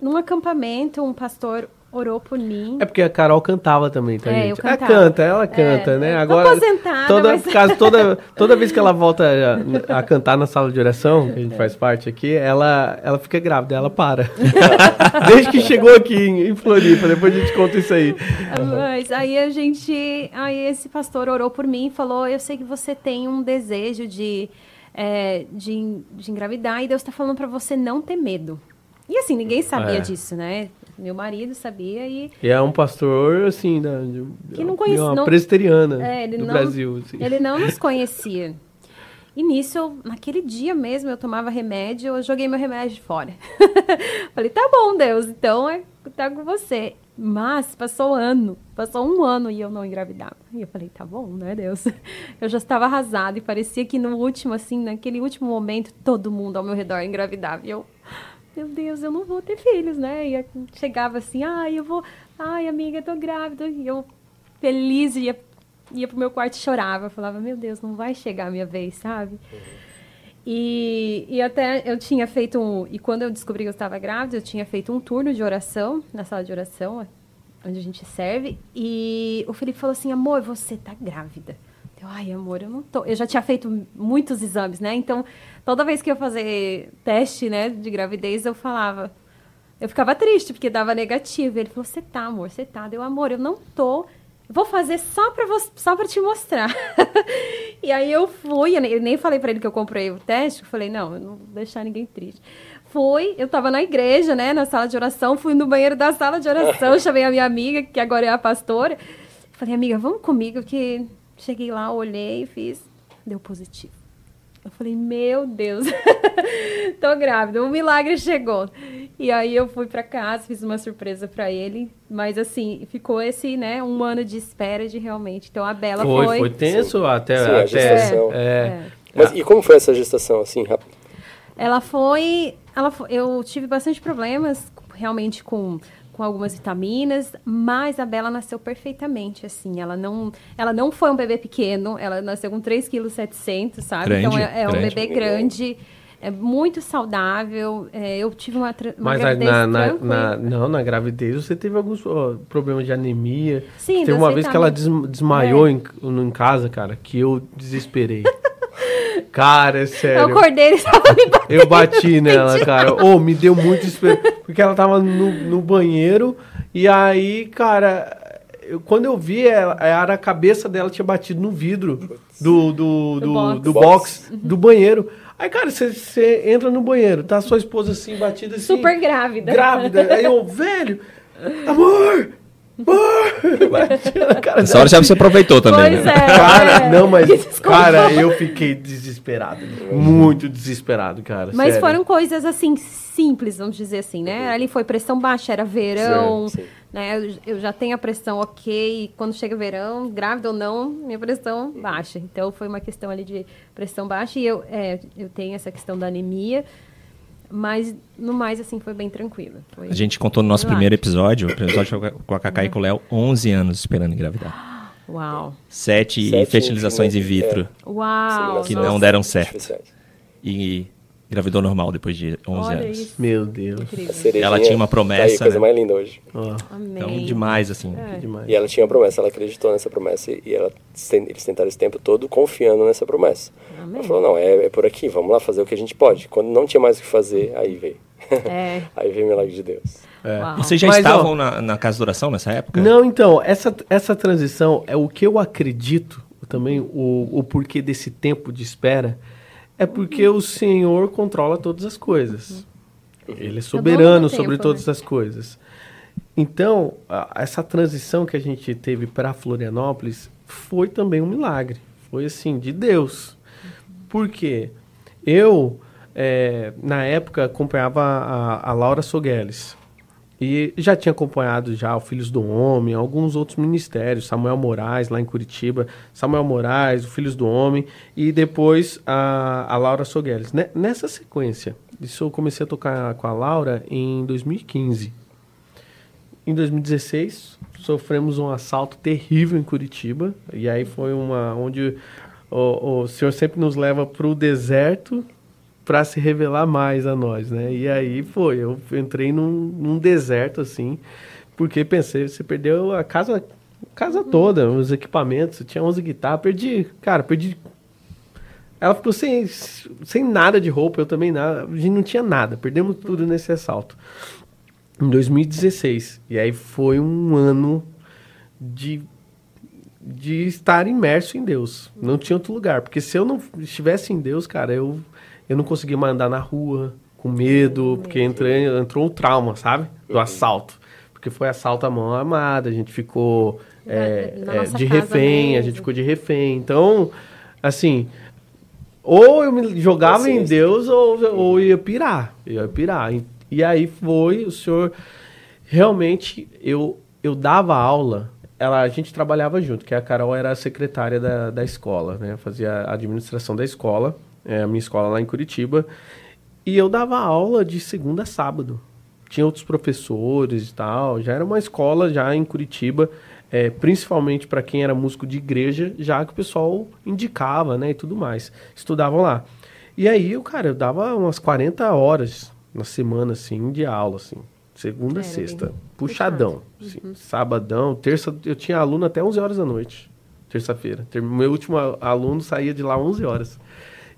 num acampamento, um pastor orou por mim. É porque a Carol cantava também, tá, É, gente? eu Ela canta, ela canta, É, né? Agora, aposentada, toda, mas- caso, toda, toda vez que ela volta a, a cantar na sala de oração, que a gente É. faz parte aqui, ela, ela fica grávida, ela para. Desde que chegou aqui em, em Floripa, depois a gente conta isso aí. Mas aí a gente. Aí esse pastor orou por mim e falou: Eu sei que você tem um desejo de, é, de, de engravidar e Deus está falando para você não ter medo. E assim, ninguém sabia É. disso, né? Meu marido sabia e. E é um pastor, assim, da, de, Que não de conhece- uma não- presbiteriana É, ele do não- Brasil. Assim. Ele não nos conhecia. E nisso, eu, naquele dia mesmo, eu tomava remédio, eu joguei meu remédio fora. Falei, tá bom, Deus, então é, tá com você. Mas passou ano, passou um ano e eu não engravidava. E eu falei, tá bom, né, Deus? Eu já estava arrasada e parecia que no último, assim, naquele último momento, todo mundo ao meu redor engravidava. E eu, meu Deus, eu não vou ter filhos, né? E chegava assim, ai, eu vou, ai, amiga, eu tô grávida. E eu, feliz, ia, ia pro meu quarto e chorava. Eu falava, meu Deus, não vai chegar a minha vez, sabe? E, e até eu tinha feito um. E quando eu descobri que eu estava grávida, eu tinha feito um turno de oração, na sala de oração, onde a gente serve. E o Felipe falou assim: amor, você tá grávida. Eu, ai, amor, eu não tô. Eu já tinha feito muitos exames, né? Então, toda vez que eu fazer teste, né, de gravidez, eu falava. Eu ficava triste, porque dava negativo. Ele falou: Você tá, amor, você tá. Deu, amor, eu não tô. Vou fazer só pra, você, só pra te mostrar. e aí eu fui, eu nem falei pra ele que eu comprei o teste. Eu falei: Não, eu não vou deixar ninguém triste. Fui, eu tava na igreja, né, na sala de oração. Fui no banheiro da sala de oração. chamei a minha amiga, que agora é a pastora. Falei: Amiga, vamos comigo, que cheguei lá, olhei e fiz. Deu positivo. Eu falei, meu Deus, tô grávida, um milagre chegou. E aí eu fui pra casa, fiz uma surpresa pra ele, mas assim, ficou esse, né, um ano de espera de realmente. Então a Bela Foi, foi. foi tenso até. Sim, a até gestação. é, É. Mas e como foi essa gestação, assim, rápido? Ela foi, ela fo- eu tive bastante problemas realmente com com algumas vitaminas, mas a Bela nasceu perfeitamente, assim, ela não, ela não foi um bebê pequeno, ela nasceu com 3,7 kg, sabe? Grande, então é, é um bebê grande, é muito saudável, é, eu tive uma, tra- uma Mas na, gravidez na, na- na- não, na gravidez você teve alguns ó, problemas de anemia. Sim, Teve uma vez que ela des- desmaiou É. em, em casa, cara, que eu desesperei. cara, é Eu sério. acordei, ele estava me batendo. Eu bati nela, cara. Ô, me deu muito desespero. Porque ela tava no, no banheiro e aí, cara, eu- quando eu vi, ela, era a cabeça dela tinha batido no vidro do, do, Do do, box. do Box. do banheiro. Aí, cara, você- entra no banheiro, tá sua esposa assim, batida assim. Super grávida. Grávida. Aí eu, velho, amor, cara Essa hora já você aproveitou também, Pois né? é. Cara, é. não, mas, cara, eu fiquei desesperado. Muito desesperado, cara. Mas sério. foram coisas assim simples, vamos dizer assim, né? Ali foi pressão baixa, era verão, Sim, sim. né? Eu, já tenho a pressão ok, e quando chega verão, grávida ou não, minha pressão baixa. Então foi uma questão ali de pressão baixa e eu, é, eu tenho essa questão da anemia, mas no mais assim foi bem tranquilo. Foi- A gente contou no nosso Relaxa. primeiro episódio, o episódio foi com a Cacá e com o Léo, 11 anos esperando engravidar. Uau, Sete, Sete fertilizações in em- vitro uau, que nossa, não deram certo. E engravidou normal depois de 11 Olha anos. isso, Meu Deus. Ela tinha uma tá promessa, aí, coisa né? mais linda hoje. Ó, Amém. Então, demais, assim. É. demais. E ela tinha uma promessa, ela acreditou nessa promessa e ela, eles tentaram esse tempo todo confiando nessa promessa. Amém. Ela falou, não, é, é por aqui, vamos lá fazer o que a gente pode. Quando não tinha mais o que fazer, aí veio. É. aí veio o milagre de Deus. É. Vocês já Mas, estavam ó, na, na casa de oração nessa época? Não, então, essa, essa transição é o que eu acredito também, o, o porquê desse tempo de espera, é porque o Senhor controla todas as coisas. Ele é soberano tempo, sobre né? todas as coisas. Então, a- essa transição que a gente teve para Florianópolis foi também um milagre. Foi assim, de Deus. Por quê? Eu, eh, na época, acompanhava a, a Laura Sogueles. E já tinha acompanhado já o Filhos do Homem, alguns outros ministérios, Samuel Moraes, lá em Curitiba, Samuel Moraes, o Filhos do Homem, e depois a, a Laura Sogueles. Ne- Nessa sequência, isso eu comecei a tocar com a Laura em 2015. Em 2016, sofremos um assalto terrível em Curitiba, e aí foi uma onde o, o Senhor sempre nos leva para o deserto para se revelar mais a nós, né? E aí foi, eu entrei num, num deserto assim, porque pensei, você perdeu a casa, casa toda, os equipamentos, tinha 11 guitarras, perdi, cara, perdi. Ela ficou sem, sem nada de roupa, eu também nada, a gente não tinha nada, perdemos tudo nesse assalto. Em 2016, e aí foi um ano de de estar imerso em Deus. Não tinha outro lugar. Porque se eu não estivesse em Deus, cara, eu, eu não conseguia mais andar na rua com medo, porque entrei, entrou o trauma, sabe? Do assalto. Porque foi assalto à mão armada, a gente ficou é, é, de refém, a mesmo. gente ficou de refém. Então, assim, ou eu me jogava em. Deus ou, ou ia pirar. Eu ia pirar. E, e aí foi, o senhor. Realmente, eu, eu dava aula. Ela, a gente trabalhava junto, que a Carol era a secretária da, da escola, né? Fazia a administração da escola, é, a minha escola lá em Curitiba. E eu dava aula de segunda a sábado. Tinha outros professores e tal. Já era uma escola já em Curitiba, é, principalmente para quem era músico de igreja, já que o pessoal indicava, né, e tudo mais. Estudavam lá. E aí, eu, cara, eu dava umas 40 horas na semana, assim, de aula, assim. Segunda a Era sexta. Puxadão. assim, Sabadão, terça, eu tinha aluno até 11 horas da noite. Terça-feira. Ter- Meu último aluno saía de lá 11 horas.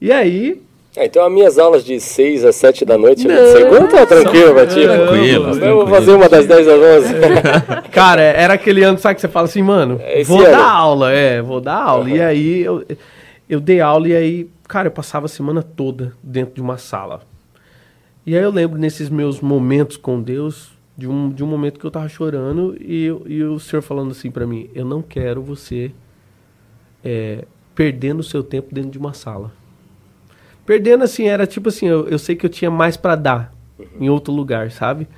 E aí, Ah, então as minhas aulas de 6 às 7 da noite, Não, segunda tá tranquilo, ti? Tranquilo, Eu vou fazer uma das 10 às 11. Cara, era aquele ano, sabe, que você fala assim, mano, É esse vou ano. dar aula, é, vou dar aula. E aí, eu, eu dei aula e aí, cara, eu passava a semana toda dentro de uma sala. E aí eu lembro nesses meus momentos com Deus, de um, de um momento que eu tava chorando e, e o Senhor falando assim pra mim, eu não quero você é, perdendo o seu tempo dentro de uma sala. Perdendo assim, era tipo assim, eu, eu sei que eu tinha mais pra dar em outro lugar, sabe?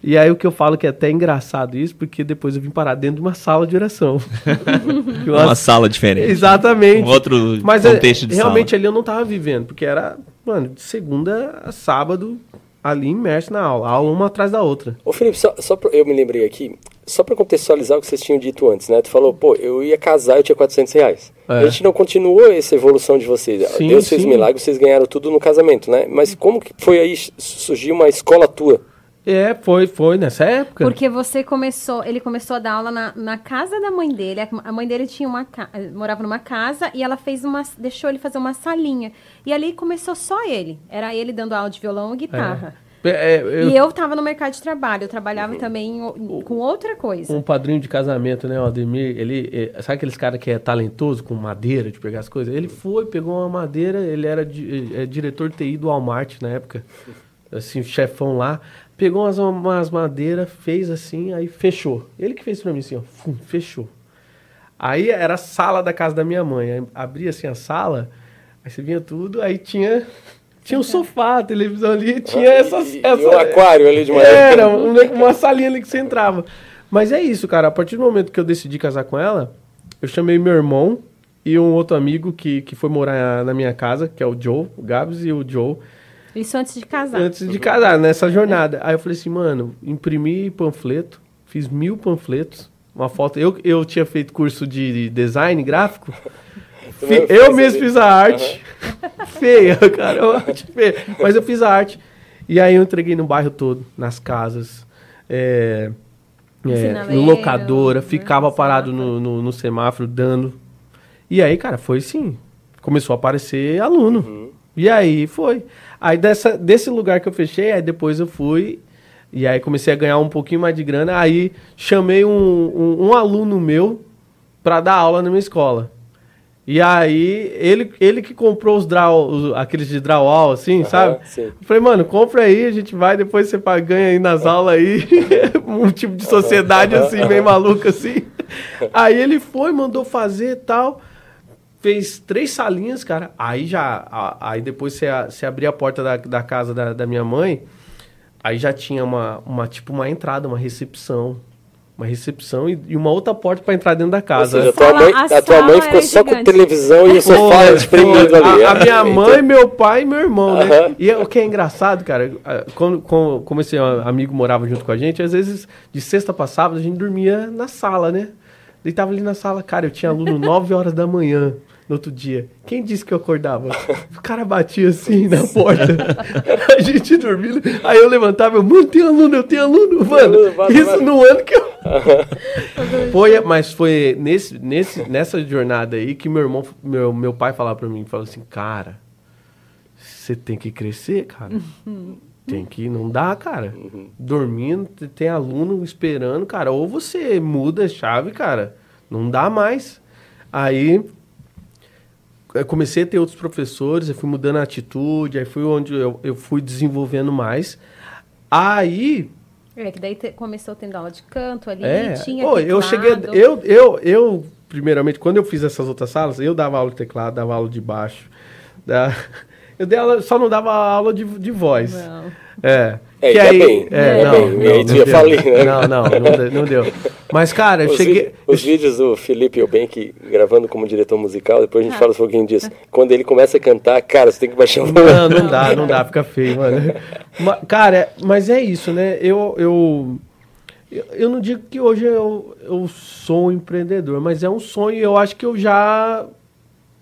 E aí o que eu falo que é até engraçado isso, porque depois eu vim parar dentro de uma sala de oração. Uma acho- sala diferente. Exatamente. Um outro Mas é, contexto de realmente sala. ali eu não tava vivendo, porque era, mano, de segunda a sábado, ali imerso na aula, aula uma atrás da outra. Ô Felipe, só, só pra- eu me lembrei aqui, só pra contextualizar o que vocês tinham dito antes, né? Tu falou, pô, eu ia casar, eu tinha 400 reais. É. A gente não continuou essa evolução de vocês. Sim, Deus fez sim. milagre, vocês ganharam tudo no casamento, né? Mas como que foi aí, surgiu uma escola tua? É, foi, foi nessa época. Porque você começou, ele começou a dar aula na, na casa da mãe dele. A- mãe dele tinha uma morava numa casa e ela fez uma, deixou ele fazer uma salinha. E ali começou só ele. Era ele dando aula de violão e guitarra. É, é, eu- E eu tava no mercado de trabalho, eu trabalhava também o- com outra coisa. um padrinho de casamento, né, o Ademir, ele, é, sabe aqueles caras que é talentoso com madeira, de pegar as coisas? Ele foi, pegou uma madeira, ele era di- é, diretor de TI do Walmart na época, assim, chefão lá, pegou umas, umas madeiras, fez assim, aí fechou. Ele que fez pra mim assim, ó, fum, fechou. Aí era a sala da casa da minha mãe, aí abria assim a sala, aí você vinha tudo, aí tinha... Tinha um sofá, a televisão ali, tinha essas... E, e essa- um aquário ali de madeira. era, um- uma salinha ali que você entrava. Mas é isso, cara. A partir do momento que eu decidi casar com ela, eu chamei meu irmão e um outro amigo que, que foi morar na minha casa, que é o Joe, o Gabs e o Joe, Isso antes de casar. antes de casar, nessa jornada. Aí eu falei assim, mano, imprimi panfleto, fiz mil panfletos, uma foto. Eu, eu tinha feito curso de design gráfico. Eu fez mesmo fiz a arte. feia, cara. Feia. Mas eu fiz a arte. E aí eu entreguei no bairro todo, nas casas. É, é, locadora, né, ficava parado semáforo. no, no, no semáforo dando. E aí, cara, foi sim. Começou a aparecer aluno. Uhum. E aí foi. Aí dessa, desse lugar que eu fechei, aí depois eu fui. E aí comecei a ganhar um pouquinho mais de grana. Aí chamei um, um, um aluno meu para dar aula na minha escola. E aí, ele, ele que comprou os draw, os, aqueles de drywall, assim, Aham, sabe? sim. Eu falei, mano, compra aí, a gente vai, depois você pa- ganha aí nas aulas aí. um tipo de sociedade assim, bem maluca assim. Aí ele foi, mandou fazer e tal. Fez três salinhas, cara. Aí já. Aí depois você, você abria a porta da, da casa da, da minha mãe. Aí já tinha uma, uma, tipo, uma entrada, uma recepção. Uma recepção e, e uma outra porta pra entrar dentro da Ou casa. seja, a tua mãe, a a tua mãe ficou só com gigante. televisão e o sofá espremido ali. A, a minha mãe, meu pai e meu irmão, né? Aham. E é- o que é engraçado, cara, ah, como, como, esse amigo morava junto com a gente, às vezes, de sexta pra sábado, a gente dormia na sala, né? Deitava ali na sala, cara, eu tinha aluno 9 horas da manhã no outro dia. Quem disse que eu acordava? O cara batia assim na porta. a gente dormindo. Aí eu levantava, eu, mano, tem aluno, eu tenho aluno, mano. aluno, Isso no ano que eu. Foi, mas foi nesse, nesse, nessa jornada aí que meu irmão, meu, meu pai falava pra mim, falou assim, cara, você tem que crescer, cara. Tem que, não dá, cara. Dormindo, te- tem aluno esperando, cara. Ou você muda a chave, cara. Não dá mais. Aí comecei a ter outros professores, eu fui mudando a atitude, aí foi onde eu, eu fui desenvolvendo mais. Aí É, que daí te- começou tendo aula de canto ali, é, tinha pô, eu cheguei, eu, eu, eu, primeiramente, quando eu fiz essas outras salas, eu dava aula de teclado, dava aula de baixo, da- eu dei aula, só não dava aula de, de voz. Não. É. É, que aí, bem, é, ia não, bem, não, não deu. falir, né? Não, não, não, deu- não deu. Mas, cara, eu Os, cheguei... vi- os vídeos do Felipe Eubank gravando como diretor musical, depois a Ah. gente fala um pouquinho disso. Quando ele começa a cantar, cara, você tem que baixar o volume. Não, não dá, não dá, fica feio, mano. Ma- cara, é- mas é isso, né? Eu, eu, eu, eu não digo que hoje eu, eu sou um empreendedor, mas é um sonho e eu acho que eu já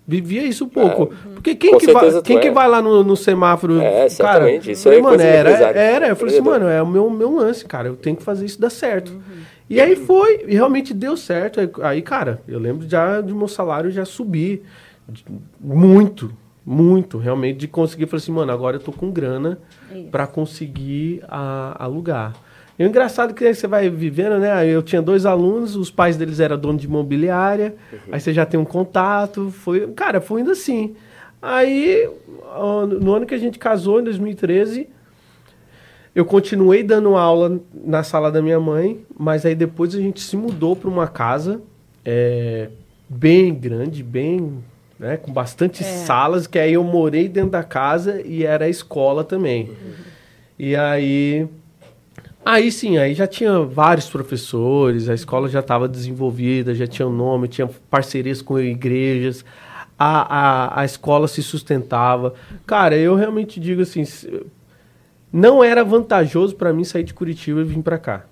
vivia isso um pouco. Porque quem, que vai, quem que é. vai lá no, no semáforo? É, certamente, isso falei, é mano, era, empresário, era. Eu falei assim, mano, é o meu, meu lance, cara. Eu tenho que fazer isso dar certo. E aí foi, e realmente deu certo. Aí, Aí, cara, eu lembro já do meu salário já subir muito, muito, realmente, de conseguir. Falei assim, mano, agora eu tô com grana para conseguir a- alugar. E o engraçado é que aí você vai vivendo, né? Eu tinha dois alunos, os pais deles eram donos de imobiliária, aí você já tem um contato, foi, cara, foi indo assim. Aí, no ano que a gente casou, em 2013, eu continuei dando aula na sala da minha mãe, mas aí depois a gente se mudou para uma casa é, bem grande, bem, né, com bastante É. salas, que aí eu morei dentro da casa e era a escola também. E aí Aí sim, aí já tinha vários professores, a escola já estava desenvolvida, já tinha um nome, tinha parcerias com igrejas, a, a, a escola se sustentava. Cara, eu realmente digo assim, não era vantajoso para mim sair de Curitiba e vir para cá.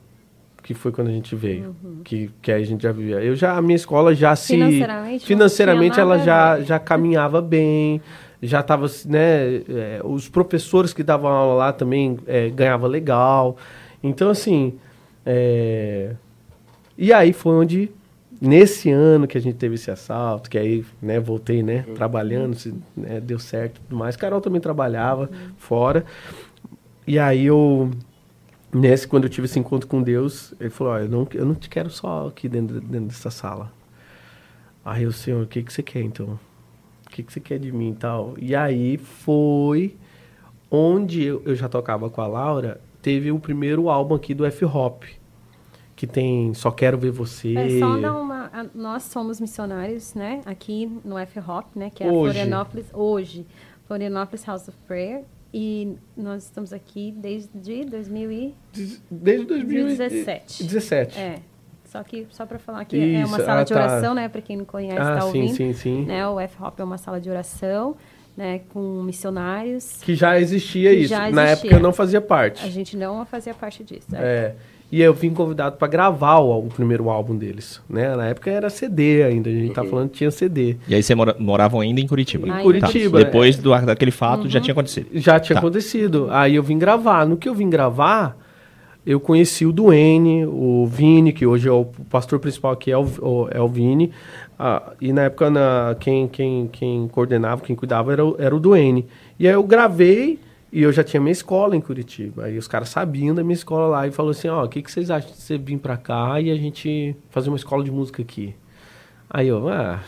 Que foi quando a gente veio, que, que aí a gente já vivia. Eu já, a minha escola já se... Financeiramente, financeiramente ela já, já caminhava bem, já estava, né, é, os professores que davam aula lá também é, ganhava legal. Então, assim, é, e aí foi onde, nesse ano que a gente teve esse assalto, que aí, né, voltei, né, trabalhando, se, né, deu certo e tudo mais. Carol também trabalhava fora. E aí eu, nesse, quando eu tive esse encontro com Deus, ele falou, ó, eu não, eu não te quero só aqui dentro, dentro dessa sala. Aí o senhor, o que, que você quer então? O que, que você quer de mim e tal? E aí foi onde eu, eu já tocava com a Laura, teve o primeiro álbum aqui do F-Hop, que tem Só Quero Ver Você. É só dar uma. a- Nós somos missionários, né? Aqui no F-Hop, né? Que é a Hoje. Florianópolis, hoje. Florianópolis House of Prayer. E nós estamos aqui desde 2000 Desde 2017. 2017. É. Só que, só para falar que é uma Isso, sala ah, de tá. oração, né? Para quem não conhece, Ah, tá sim, ouvindo. sim, sim. Né? O F-Hop é uma sala de oração, né? Com missionários. Que já existia Que isso. já Na existia. época eu não fazia parte. A gente não fazia parte disso. né? É. E eu vim convidado para gravar o, o primeiro álbum deles, né? Na época era CD ainda, a gente tá falando que tinha CD. E aí vocês mora- moravam ainda em Curitiba? Em Curitiba. Tá. Depois do, daquele fato já tinha acontecido. Já tinha Tá. acontecido. Aí eu vim gravar. No que eu vim gravar, eu conheci o Duane, o Vini, que hoje é o pastor principal aqui, é o, é o Vini. Ah, e na época, na, quem, quem, quem coordenava, quem cuidava era o, era o Duane. E aí eu gravei e eu já tinha minha escola em Curitiba. Aí os caras sabiam da minha escola lá e falou assim, ó, o que, que vocês acham de você vir pra cá e a gente fazer uma escola de música aqui? Aí eu, ah,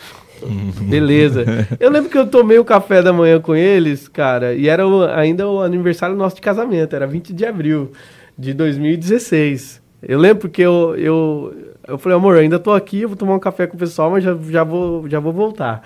Beleza. Eu lembro que eu tomei o café da manhã com eles, cara, e era o- ainda o aniversário nosso de casamento, era 20 de abril de 2016. Eu lembro porque eu, eu, eu falei, amor, eu ainda tô aqui, eu vou tomar um café com o pessoal, mas já, já, vou, já vou voltar.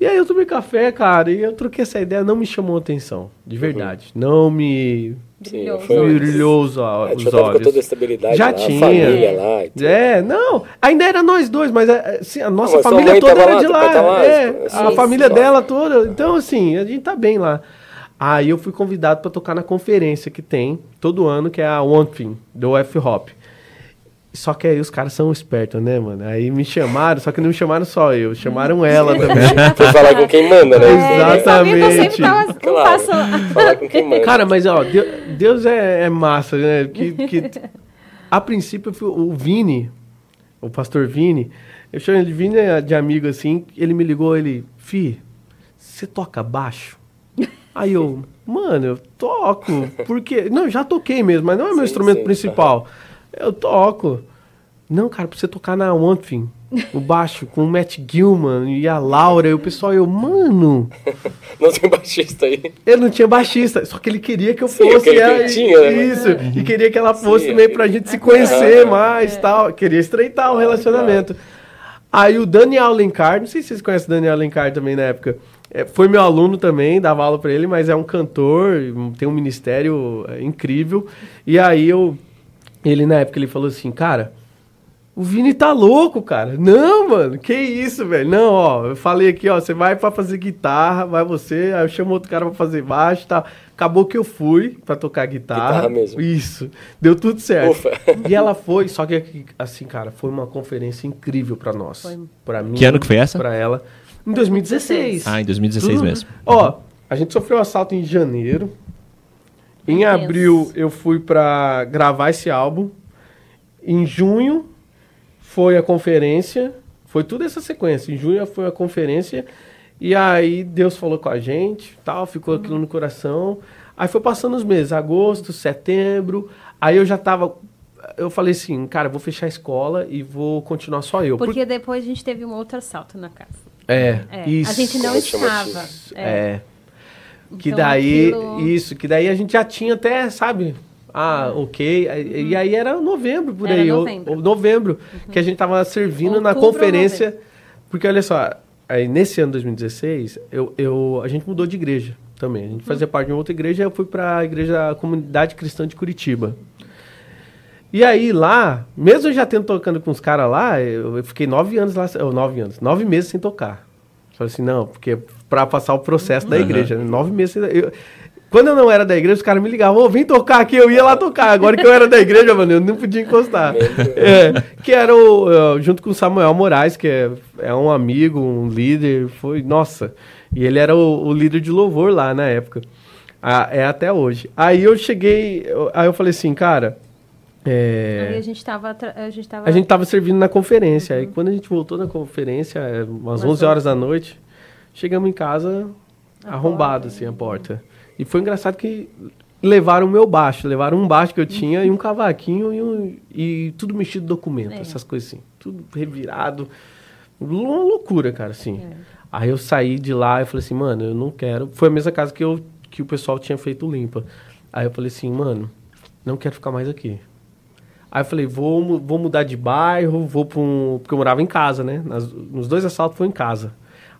E aí eu tomei café, cara, e eu troquei essa ideia, não me chamou atenção, de verdade. Não me Sim, foi- brilhou os, É, os olhos. toda a estabilidade Já lá, tinha. a família lá. e tudo. É, não, ainda era nós dois, mas assim, a nossa mas sua família toda era lá, de lá. é, a família dela toda. Então, assim, a gente tá bem lá. Aí eu fui convidado para tocar na conferência que tem todo ano, que é a One Thing, do F-Hop. Só que aí os caras são espertos, né, mano? Aí me chamaram, só que não me chamaram só eu, chamaram ela também. Foi falar com quem manda, né? É, Exatamente. tava, Claro. Falar com quem manda. Cara, mas ó, Deus, Deus é, é massa, né? Que, que, a princípio, eu fui- o Vini, o pastor Vini, eu chamo ele de Vini é de amigo assim, ele me ligou, ele, Fi, você toca baixo? Aí eu, mano, eu toco, porque. Não, já toquei mesmo, mas não é meu Sim, instrumento sim, principal. Eu toco. Não, cara, pra você tocar na One Thing, o baixo, com o Matt Gilman e a Laura, e o pessoal, eu, mano. Não tem baixista aí. Ele não tinha baixista, só que ele queria que eu Sim, fosse. aquele ela- que tinha, né? Isso, e queria que ela fosse Sim, também aquele- pra gente se conhecer mais tal. Queria estreitar o relacionamento. Aí o Daniel Alencar, não sei se vocês conhecem o Daniel Alencar também na época, é, foi meu aluno também, dava aula pra ele, mas é um cantor, tem um ministério é, incrível. E aí eu, ele na época ele falou assim, cara, o Vini tá louco, cara. Não, mano, que isso, velho. Não, ó, eu falei aqui, ó, você vai pra fazer guitarra, vai você, aí eu chamo outro cara pra fazer baixo e tal. Acabou que eu fui pra tocar guitarra. Guitarra mesmo. Isso. Deu tudo certo. Ufa. E ela foi, só que assim, cara, foi uma conferência incrível pra nós. Foi. Pra mim. Que ano que foi essa? Pra ela. Em 2016. Ah, em 2016 Tudo- mesmo. Ó, a gente sofreu assalto em janeiro. Em abril eu fui pra gravar esse álbum. Em junho foi a conferência. Foi tudo essa sequência. Em junho foi a conferência. E aí Deus falou com a gente, tal, ficou aquilo no coração. Aí foi passando os meses, agosto, setembro. Aí eu já tava. Eu falei assim, cara, vou fechar a escola e vou continuar só eu. Porque depois a gente teve um outro assalto na casa. É, É, isso. A gente não estava. É. Que Então, daí, aquilo- isso, que daí a gente já tinha até, sabe? Ah, ok. E- E aí era novembro, por Era aí. ou- novembro. ou novembro, que a gente tava servindo na Outubro ou conferência. Porque olha só, aí nesse ano 2016, eu, eu, a gente mudou de igreja também. A gente fazia parte de uma outra igreja, eu fui para a igreja a Comunidade Cristã de Curitiba. E aí lá, mesmo eu já tendo tocando com os caras lá, eu, eu fiquei nove anos lá, ou nove anos, nove meses sem tocar. Falei assim, não, porque pra passar o processo da igreja, né? nove meses sem eu, Quando eu não era da igreja, os caras me ligavam, ô, vem tocar aqui, eu ia lá tocar. Agora que eu era da igreja, mano, eu não podia encostar. É, que era o, é, junto com o Samuel Moraes, que é, é um amigo, um líder, foi, nossa. E ele era o, o líder de louvor lá na época. Ah, é até hoje. Aí eu cheguei, aí eu falei assim, cara, é, Aí a gente tava. tra- A gente tava. a gente tava servindo na conferência. Aí quando a gente voltou na conferência, é, umas Mas 11 foi- horas da noite, chegamos em casa arrombado assim a porta. E foi engraçado que levaram o meu baixo, levaram um baixo que eu tinha e um cavaquinho e, um- e tudo mexido documento, É. essas coisas assim, tudo revirado. Uma loucura, cara, assim. É. Aí eu saí de lá e falei assim, mano, eu não quero. Foi a mesma casa que, eu, que o pessoal tinha feito limpa. Aí eu falei assim, mano, não quero ficar mais aqui. Aí eu falei, vou, vou mudar de bairro, vou para um. Porque eu morava em casa, né? Nas- nos dois assaltos foi em casa.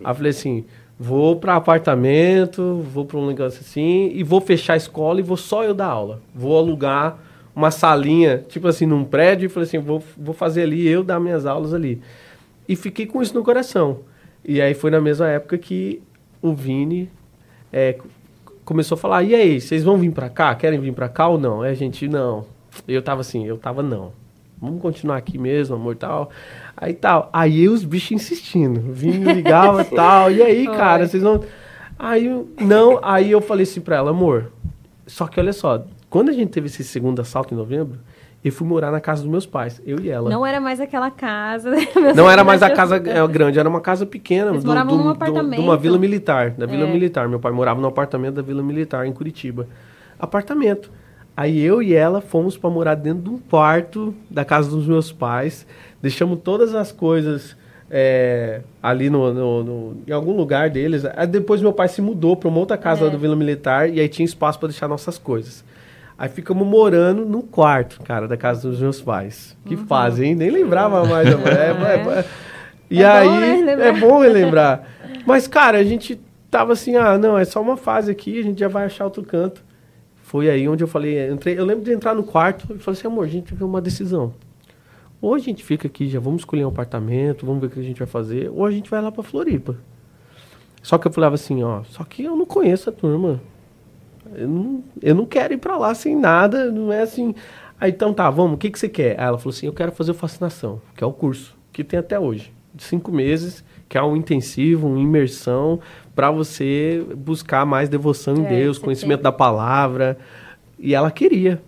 Aí eu falei assim, vou para apartamento, vou para um negócio assim, e vou fechar a escola e vou só eu dar aula. Vou alugar uma salinha, tipo assim, num prédio, e falei assim, vou, vou fazer ali, eu dar minhas aulas ali. E fiquei com isso no coração. E aí foi na mesma época que o Vini é, começou a falar, e aí, vocês vão vir pra cá? Querem vir pra cá ou não? A gente, não. Eu tava assim, eu tava não. Vamos continuar aqui mesmo, amor, tal. Aí tal. Aí os bichos insistindo. Vini me ligava tal. E aí, Foi. cara, vocês não. Aí, não, aí eu falei assim pra ela, amor. Só que olha só, quando a gente teve esse segundo assalto em novembro, eu fui morar na casa dos meus pais, eu e ela. Não era mais aquela casa. Não era mais a casa é, grande, era uma casa pequena. Eles moravam num apartamento. de uma vila militar, da Vila É. Militar. Meu pai morava no apartamento da Vila Militar, em Curitiba. Apartamento. Aí eu e ela fomos para morar dentro de um quarto da casa dos meus pais. Deixamos todas as coisas é, ali no, no, no- em algum lugar deles. Aí depois meu pai se mudou para uma outra casa É. do Vila Militar e aí tinha espaço para deixar nossas coisas. Aí ficamos morando no quarto, cara, da casa dos meus pais. Que fase, hein? Nem lembrava mais. É, é, é. E É bom, aí, né, lembrar? é bom relembrar. Mas, cara, a gente tava assim, ah, não, é só uma fase aqui, a gente já vai achar outro canto. Foi aí onde eu falei, eu, entrei, eu lembro de entrar no quarto e falei assim, amor, a gente tem que uma decisão. Ou a gente fica aqui, já vamos escolher um apartamento, vamos ver o que a gente vai fazer, ou a gente vai lá pra Floripa. Só que eu falava assim, ó, só que eu não conheço a turma. Eu não, eu não quero ir pra lá sem nada, não é assim. Aí então tá, vamos, o que, que você quer? Aí ela falou assim, eu quero fazer o Fascinação, que é o curso que tem até hoje, cinco meses, que é um intensivo, uma imersão para você buscar mais devoção em É, Deus, conhecimento tem. da palavra. E ela queria.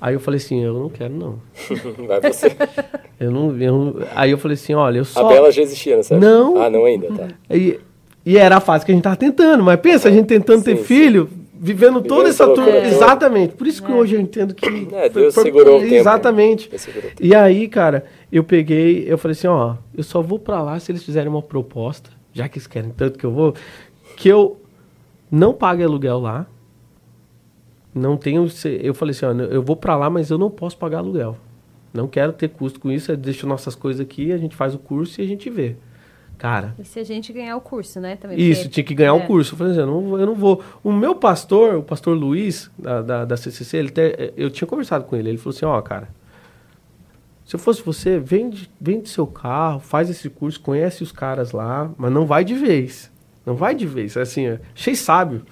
Aí eu falei assim, eu não quero não. Vai você. Eu não, eu não- Aí eu falei assim, olha, eu A só Bela já existia, época? Não. Ah, não ainda, tá. e, e era a fase que a gente tava tentando, mas pensa, a gente tentando ter Sim, sim. filho, vivendo toda essa essa turma. toda. Exatamente. Por isso que hoje eu entendo que. É, Deus segurou o tempo. Exatamente. Deus segurou o tempo. E aí, cara, eu peguei, eu falei assim, ó, eu só vou pra lá se eles fizerem uma proposta, já que eles querem tanto que eu vou, que eu não pague aluguel lá. Não tenho, eu falei assim, ó, eu vou pra lá, mas eu não posso pagar aluguel. Não quero ter custo com isso, eu deixo nossas coisas aqui, a gente faz o curso e a gente vê. Cara, E se a gente ganhar o curso, né? Também, isso, tinha que ganhar o é. curso. Eu falei assim, eu não, vou- eu não vou. O meu pastor, o pastor Luiz, da, da, da CCC, ele te- eu tinha conversado com ele. Ele falou assim: Ó, cara, se eu fosse você, vende, vende seu carro, faz esse curso, conhece os caras lá, mas não vai de vez. Não vai de vez. Assim, é, cheio sábio.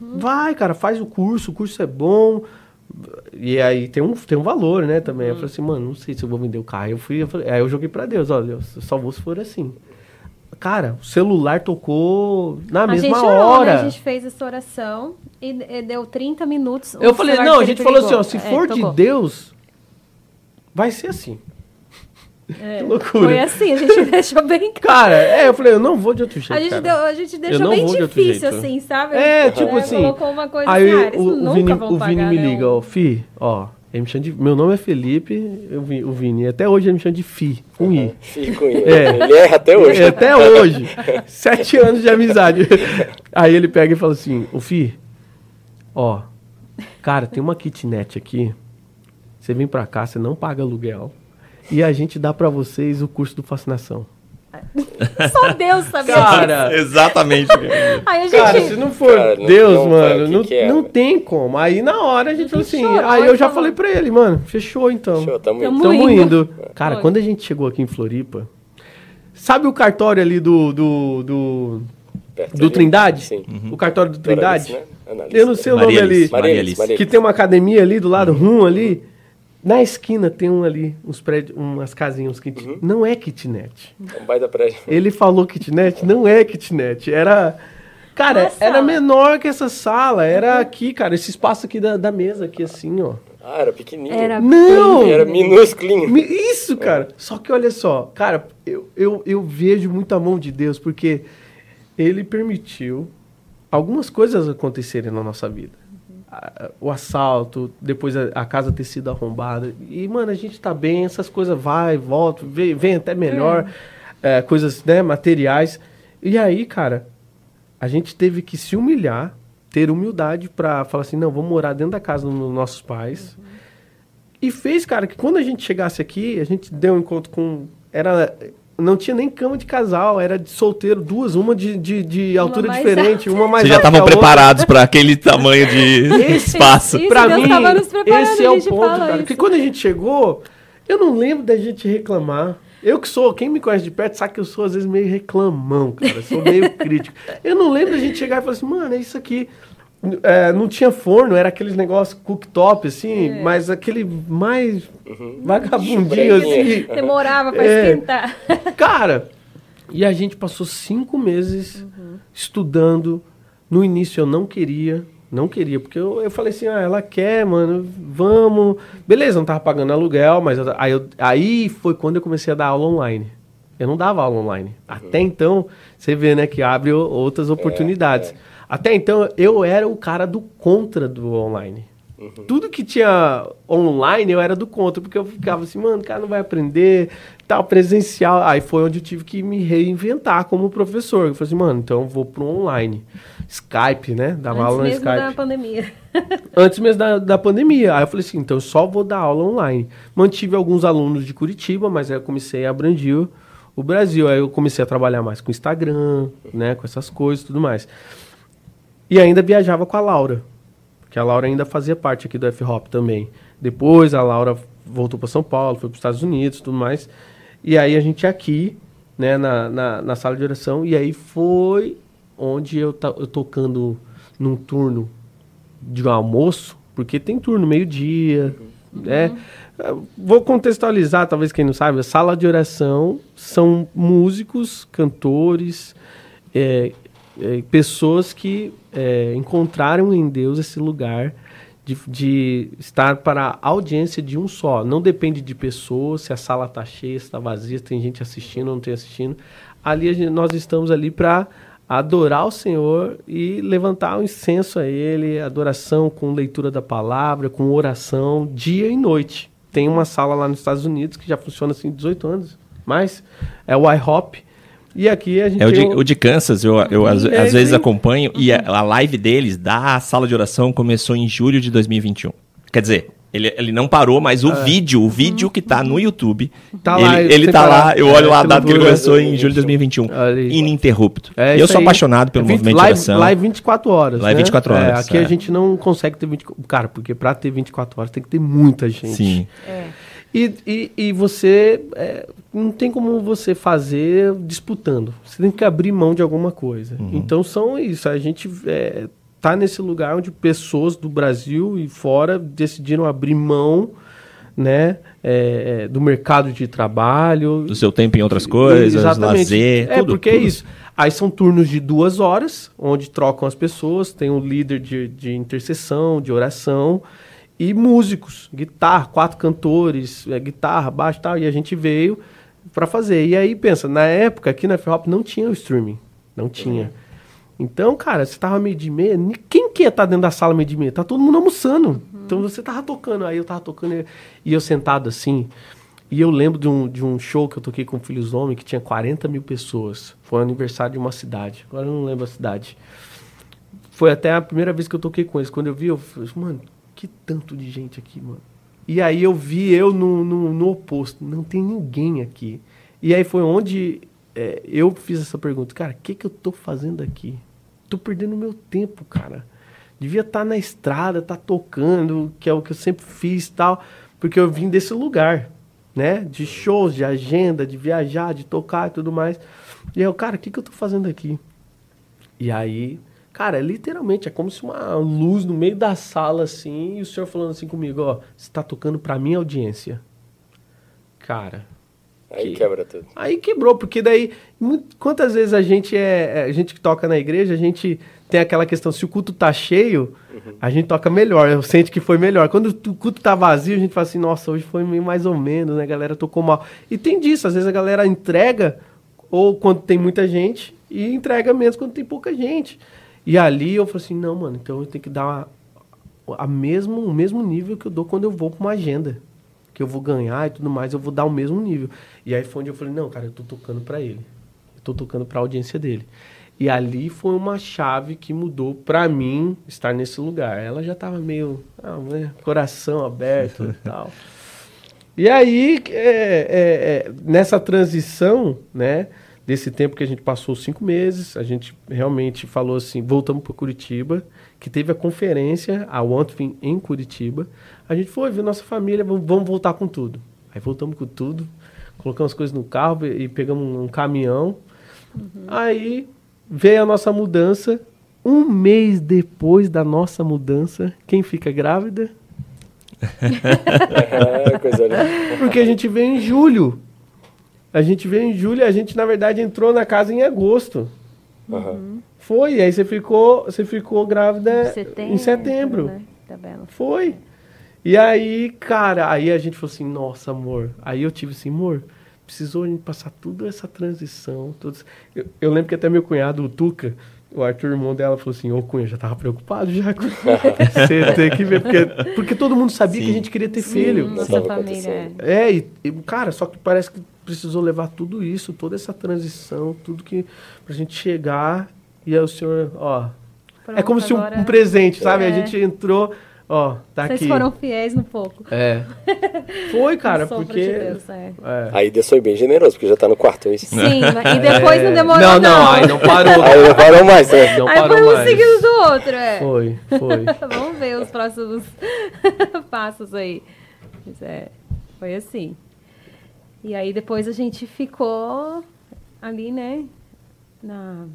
Vai, cara, faz o curso, o curso é bom. E aí tem um, tem um valor, né, também. Eu falei assim, mano, não sei se eu vou vender o carro. Eu fui, eu falei, aí eu joguei pra Deus, olha, eu só vou se for assim. Cara, o celular tocou na A mesma gente orou, hora. né? A gente fez essa oração e, e deu 30 minutos. Eu falei, não, a gente falou assim, ó, se É, for de tocou. Deus, vai ser assim. É, que loucura. Foi assim, a gente deixou bem claro. Cara, é, eu falei, eu não vou de outro jeito, A gente, cara. deu, a gente deixou não bem vou de outro difícil, jeito. assim, sabe? É, tipo assim, Colocou uma coisa Aí assim, ah, o, o nunca Vini, vão o Vini pagar, me né, liga, ó, Fi, ó, ele me chama de, meu nome é Felipe, eu vi- o Vini, até hoje ele me chama de Fi, com I. Fico indo. É. Ele erra até hoje. É, Até hoje. Sete anos de amizade. Aí ele pega e fala assim, ô Fi, ó, cara, tem uma kitnet aqui, você vem pra cá, você não paga aluguel, e a gente dá pra vocês o curso do Fascinação. Só Deus sabia Cara, disso. Exatamente. Aí a gente... Cara, se não for Cara, não- Deus, não mano, vai, o que não, que é, não tem como. Aí na hora a gente falou assim. chorou Aí eu já falou- falei pra ele, mano, fechou então. Show, tamo Tamo indo. Tamo indo. indo. Cara, Foi. quando a gente chegou aqui em Floripa, sabe o cartório ali do. do, do, do ali. Trindade? Sim. O cartório do Trindade? né? Analista. Eu não sei o nome ali. Maria Maria Alice. Que tem uma academia ali do lado, rum ali. Na esquina tem um ali, uns prédios, umas casinhas, uns kit... Uhum. Não é kitnet. É um baita prédio. Ele falou kitnet, não é kitnet. Era. Cara, Uma era sala. menor que essa sala. Era aqui, cara, esse espaço aqui da, da mesa, aqui assim, ó. Ah, era pequenininho. Era Não! Era minúsculinho. Me- Isso, cara. Só que olha só, cara, eu, eu, eu vejo muito a mão de Deus, porque ele permitiu algumas coisas acontecerem na nossa vida. A- O assalto, depois a, a casa ter sido arrombada. E, mano, a gente tá bem, essas coisas vai, volta, vem, vem até melhor, é, coisas né, materiais. E aí, cara, a gente teve que se humilhar, ter humildade pra falar assim, não, vamos morar dentro da casa dos nossos pais. E fez, cara, que quando a gente chegasse aqui, a gente deu um encontro com. Era. Não tinha nem cama de casal, era de solteiro, duas, uma de, de, de altura mais diferente, uma mais Vocês já alta estavam preparados para aquele tamanho de Esse- espaço. Deus mim, tava nos preparando, esse é o ponto, cara. isso. Porque quando a gente chegou, eu não lembro da gente reclamar. Eu que sou, quem me conhece de perto sabe que eu sou às vezes meio reclamão, cara. Eu sou meio crítico. Eu não lembro da gente chegar e falar assim, mano, é isso aqui. É, não tinha forno, era aqueles negócios cooktop, assim, É. mas aquele mais Uhum. vagabundinho, assim. Demorava pra É. esquentar. Cara, e a gente passou cinco meses estudando. No início eu não queria, não queria, porque eu, eu falei assim, ah, ela quer, mano, vamos. Beleza, não tava pagando aluguel, mas eu- aí, eu- aí foi quando eu comecei a dar aula online. Eu não dava aula online. Até então, você vê, né, que abre outras oportunidades. é. Até então, eu era o cara do contra do online. Uhum. Tudo que tinha online eu era do contra, porque eu ficava assim, mano, o cara não vai aprender, tal, presencial. Aí foi onde eu tive que me reinventar como professor. Eu falei assim, mano, então eu vou pro online. Skype, né? Dava Antes aula no Skype. Antes mesmo da pandemia. Antes mesmo da, da pandemia. Aí eu falei assim, então eu só vou dar aula online. Mantive alguns alunos de Curitiba, mas aí eu comecei a abranger o Brasil. Aí eu comecei a trabalhar mais com Instagram, né? Com essas coisas e tudo mais. E ainda viajava com a Laura que a Laura ainda fazia parte aqui do F-Hop também. Depois a Laura voltou para São Paulo, foi para os Estados Unidos tudo mais. E aí a gente aqui, né, na, na, na, sala de oração, e aí foi onde eu, eu tocando num turno de um almoço, porque tem turno meio-dia, uhum. né? Vou contextualizar, talvez quem não sabe, a sala de oração são músicos, cantores, é, é, pessoas que é, encontraram em Deus esse lugar de, de, estar para a audiência de um só. Não depende de pessoas, se a sala está cheia, se está vazia, se tem gente assistindo ou não tem assistindo. Ali gente, nós estamos ali para adorar o Senhor e levantar o um incenso a Ele, adoração com leitura da palavra, com oração, dia e noite. Tem uma sala lá nos Estados Unidos que já funciona assim 18 anos, mas é o IHOP, e aqui a gente. É o de, o de Kansas, eu, eu às, é, às vezes acompanho, e a, a, live deles da sala de oração começou em julho de 2021. Quer dizer, ele, ele não parou, mas o é. vídeo, o vídeo que tá no YouTube, tá lá, ele, ele tá lá, eu olho é, lá a data que ele começou em julho de 2021. Ali. Ininterrupto. É eu sou aí. apaixonado pelo 20, movimento live, de oração. Live 24 horas. Live né? 24 horas. É, aqui a é. gente não consegue ter 24 Cara, porque pra ter 24 horas tem que ter muita gente. Sim. É. E, e, e você é, não tem como você fazer disputando. Você tem que abrir mão de alguma coisa. Uhum. Então são isso. A gente é, tá nesse lugar onde pessoas do Brasil e fora decidiram abrir mão né, é, é do mercado de trabalho. Do seu tempo em outras coisas, Exatamente. lazer, É, tudo, porque tudo. é isso. Aí são turnos de duas horas, onde trocam as pessoas, tem um líder de, de intercessão, de oração, e músicos, guitarra, quatro cantores, é, guitarra, baixo e tal, e a gente veio para fazer. E aí, pensa, na época aqui na F-Hop não tinha o streaming, não tinha. Então, cara, você tava meio de meia, quem que ia estar tá dentro da sala meio de meia? Tá todo mundo almoçando. Uhum. Então você tava tocando, aí eu tava tocando e eu sentado assim. E eu lembro de um, de um show que eu toquei com Filhos Homem que tinha 40 mil pessoas. Foi o aniversário de uma cidade. Agora eu não lembro a cidade. Foi até a primeira vez que eu toquei com eles. Quando eu vi, eu falei, mano, que tanto de gente aqui, mano. E aí eu vi eu no, no, no oposto, não tem ninguém aqui. E aí foi onde é, eu fiz essa pergunta, cara, o que, que eu tô fazendo aqui? Tô perdendo meu tempo, cara. Devia estar tá na estrada, tá tocando, que é o que eu sempre fiz tal, porque eu vim desse lugar, né? De shows, de agenda, de viajar, de tocar e tudo mais. E eu, cara, o que, que eu tô fazendo aqui? E aí Cara, literalmente, é como se uma luz no meio da sala, assim, e o senhor falando assim comigo, ó, você tá tocando pra minha audiência. Cara. Aí que... quebra tudo. Aí quebrou, porque daí, quantas vezes a gente é, é. A gente que toca na igreja, a gente tem aquela questão, se o culto tá cheio, uhum. a gente toca melhor, sente que foi melhor. Quando o culto tá vazio, a gente fala assim, nossa, hoje foi meio mais ou menos, né? A galera tocou mal. E tem disso, às vezes a galera entrega, ou quando tem muita gente, e entrega menos quando tem pouca gente. E ali eu falei assim, não, mano, então eu tenho que dar a mesmo, o mesmo nível que eu dou quando eu vou para uma agenda. Que eu vou ganhar e tudo mais, eu vou dar o mesmo nível. E aí foi onde eu falei, não, cara, eu tô tocando para ele. Eu tô tocando para a audiência dele. E ali foi uma chave que mudou para mim estar nesse lugar. Ela já tava meio, ah, né, coração aberto e tal. E aí, é, é, é, nessa transição, né, desse tempo que a gente passou cinco meses, a gente realmente falou assim, voltamos para Curitiba, que teve a conferência, a Wantfin em Curitiba. A gente foi ver nossa família, vamos, voltar com tudo. Aí voltamos com tudo, colocamos as coisas no carro e pegamos um, caminhão. Uhum. Aí veio a nossa mudança. Um mês depois da nossa mudança, quem fica grávida? é, coisa Porque a gente veio em julho. A gente veio em julho, a gente na verdade entrou na casa em agosto. Uhum. Foi, aí você ficou, você ficou grávida setembro, em setembro. Né? Foi. E aí, cara, aí a gente falou assim, nossa, amor. Aí eu tive assim, amor, precisou a gente passar toda essa transição. Todos... Eu, eu, lembro que até meu cunhado, o Tuca, o Arthur, irmão dela, falou assim, ô Cunha, já tava preocupado já com você tem que ver, porque, porque todo mundo sabia Sim. que a gente queria ter Sim, filho. Nossa família. é. É, e, e, cara, só que parece que precisou levar tudo isso, toda essa transição, tudo que pra gente chegar e aí o senhor, ó, é Pronto, como se um, agora um presente, sabe? A É. gente entrou, ó, tá Vocês aqui. foram fiéis no pouco. É. Foi, cara, porque de Deus, é. é. Aí Deus foi bem generoso, porque já tá no quarto, é isso? Sim, mas- e depois não demorou Não, não. não, aí não parou. Aí não parou mais, né? Não Aí parou foi um mais. seguido do outro, é. Foi, foi. Vamos ver os próximos passos aí. Mas é, foi assim. E aí depois a gente ficou ali, né? Na,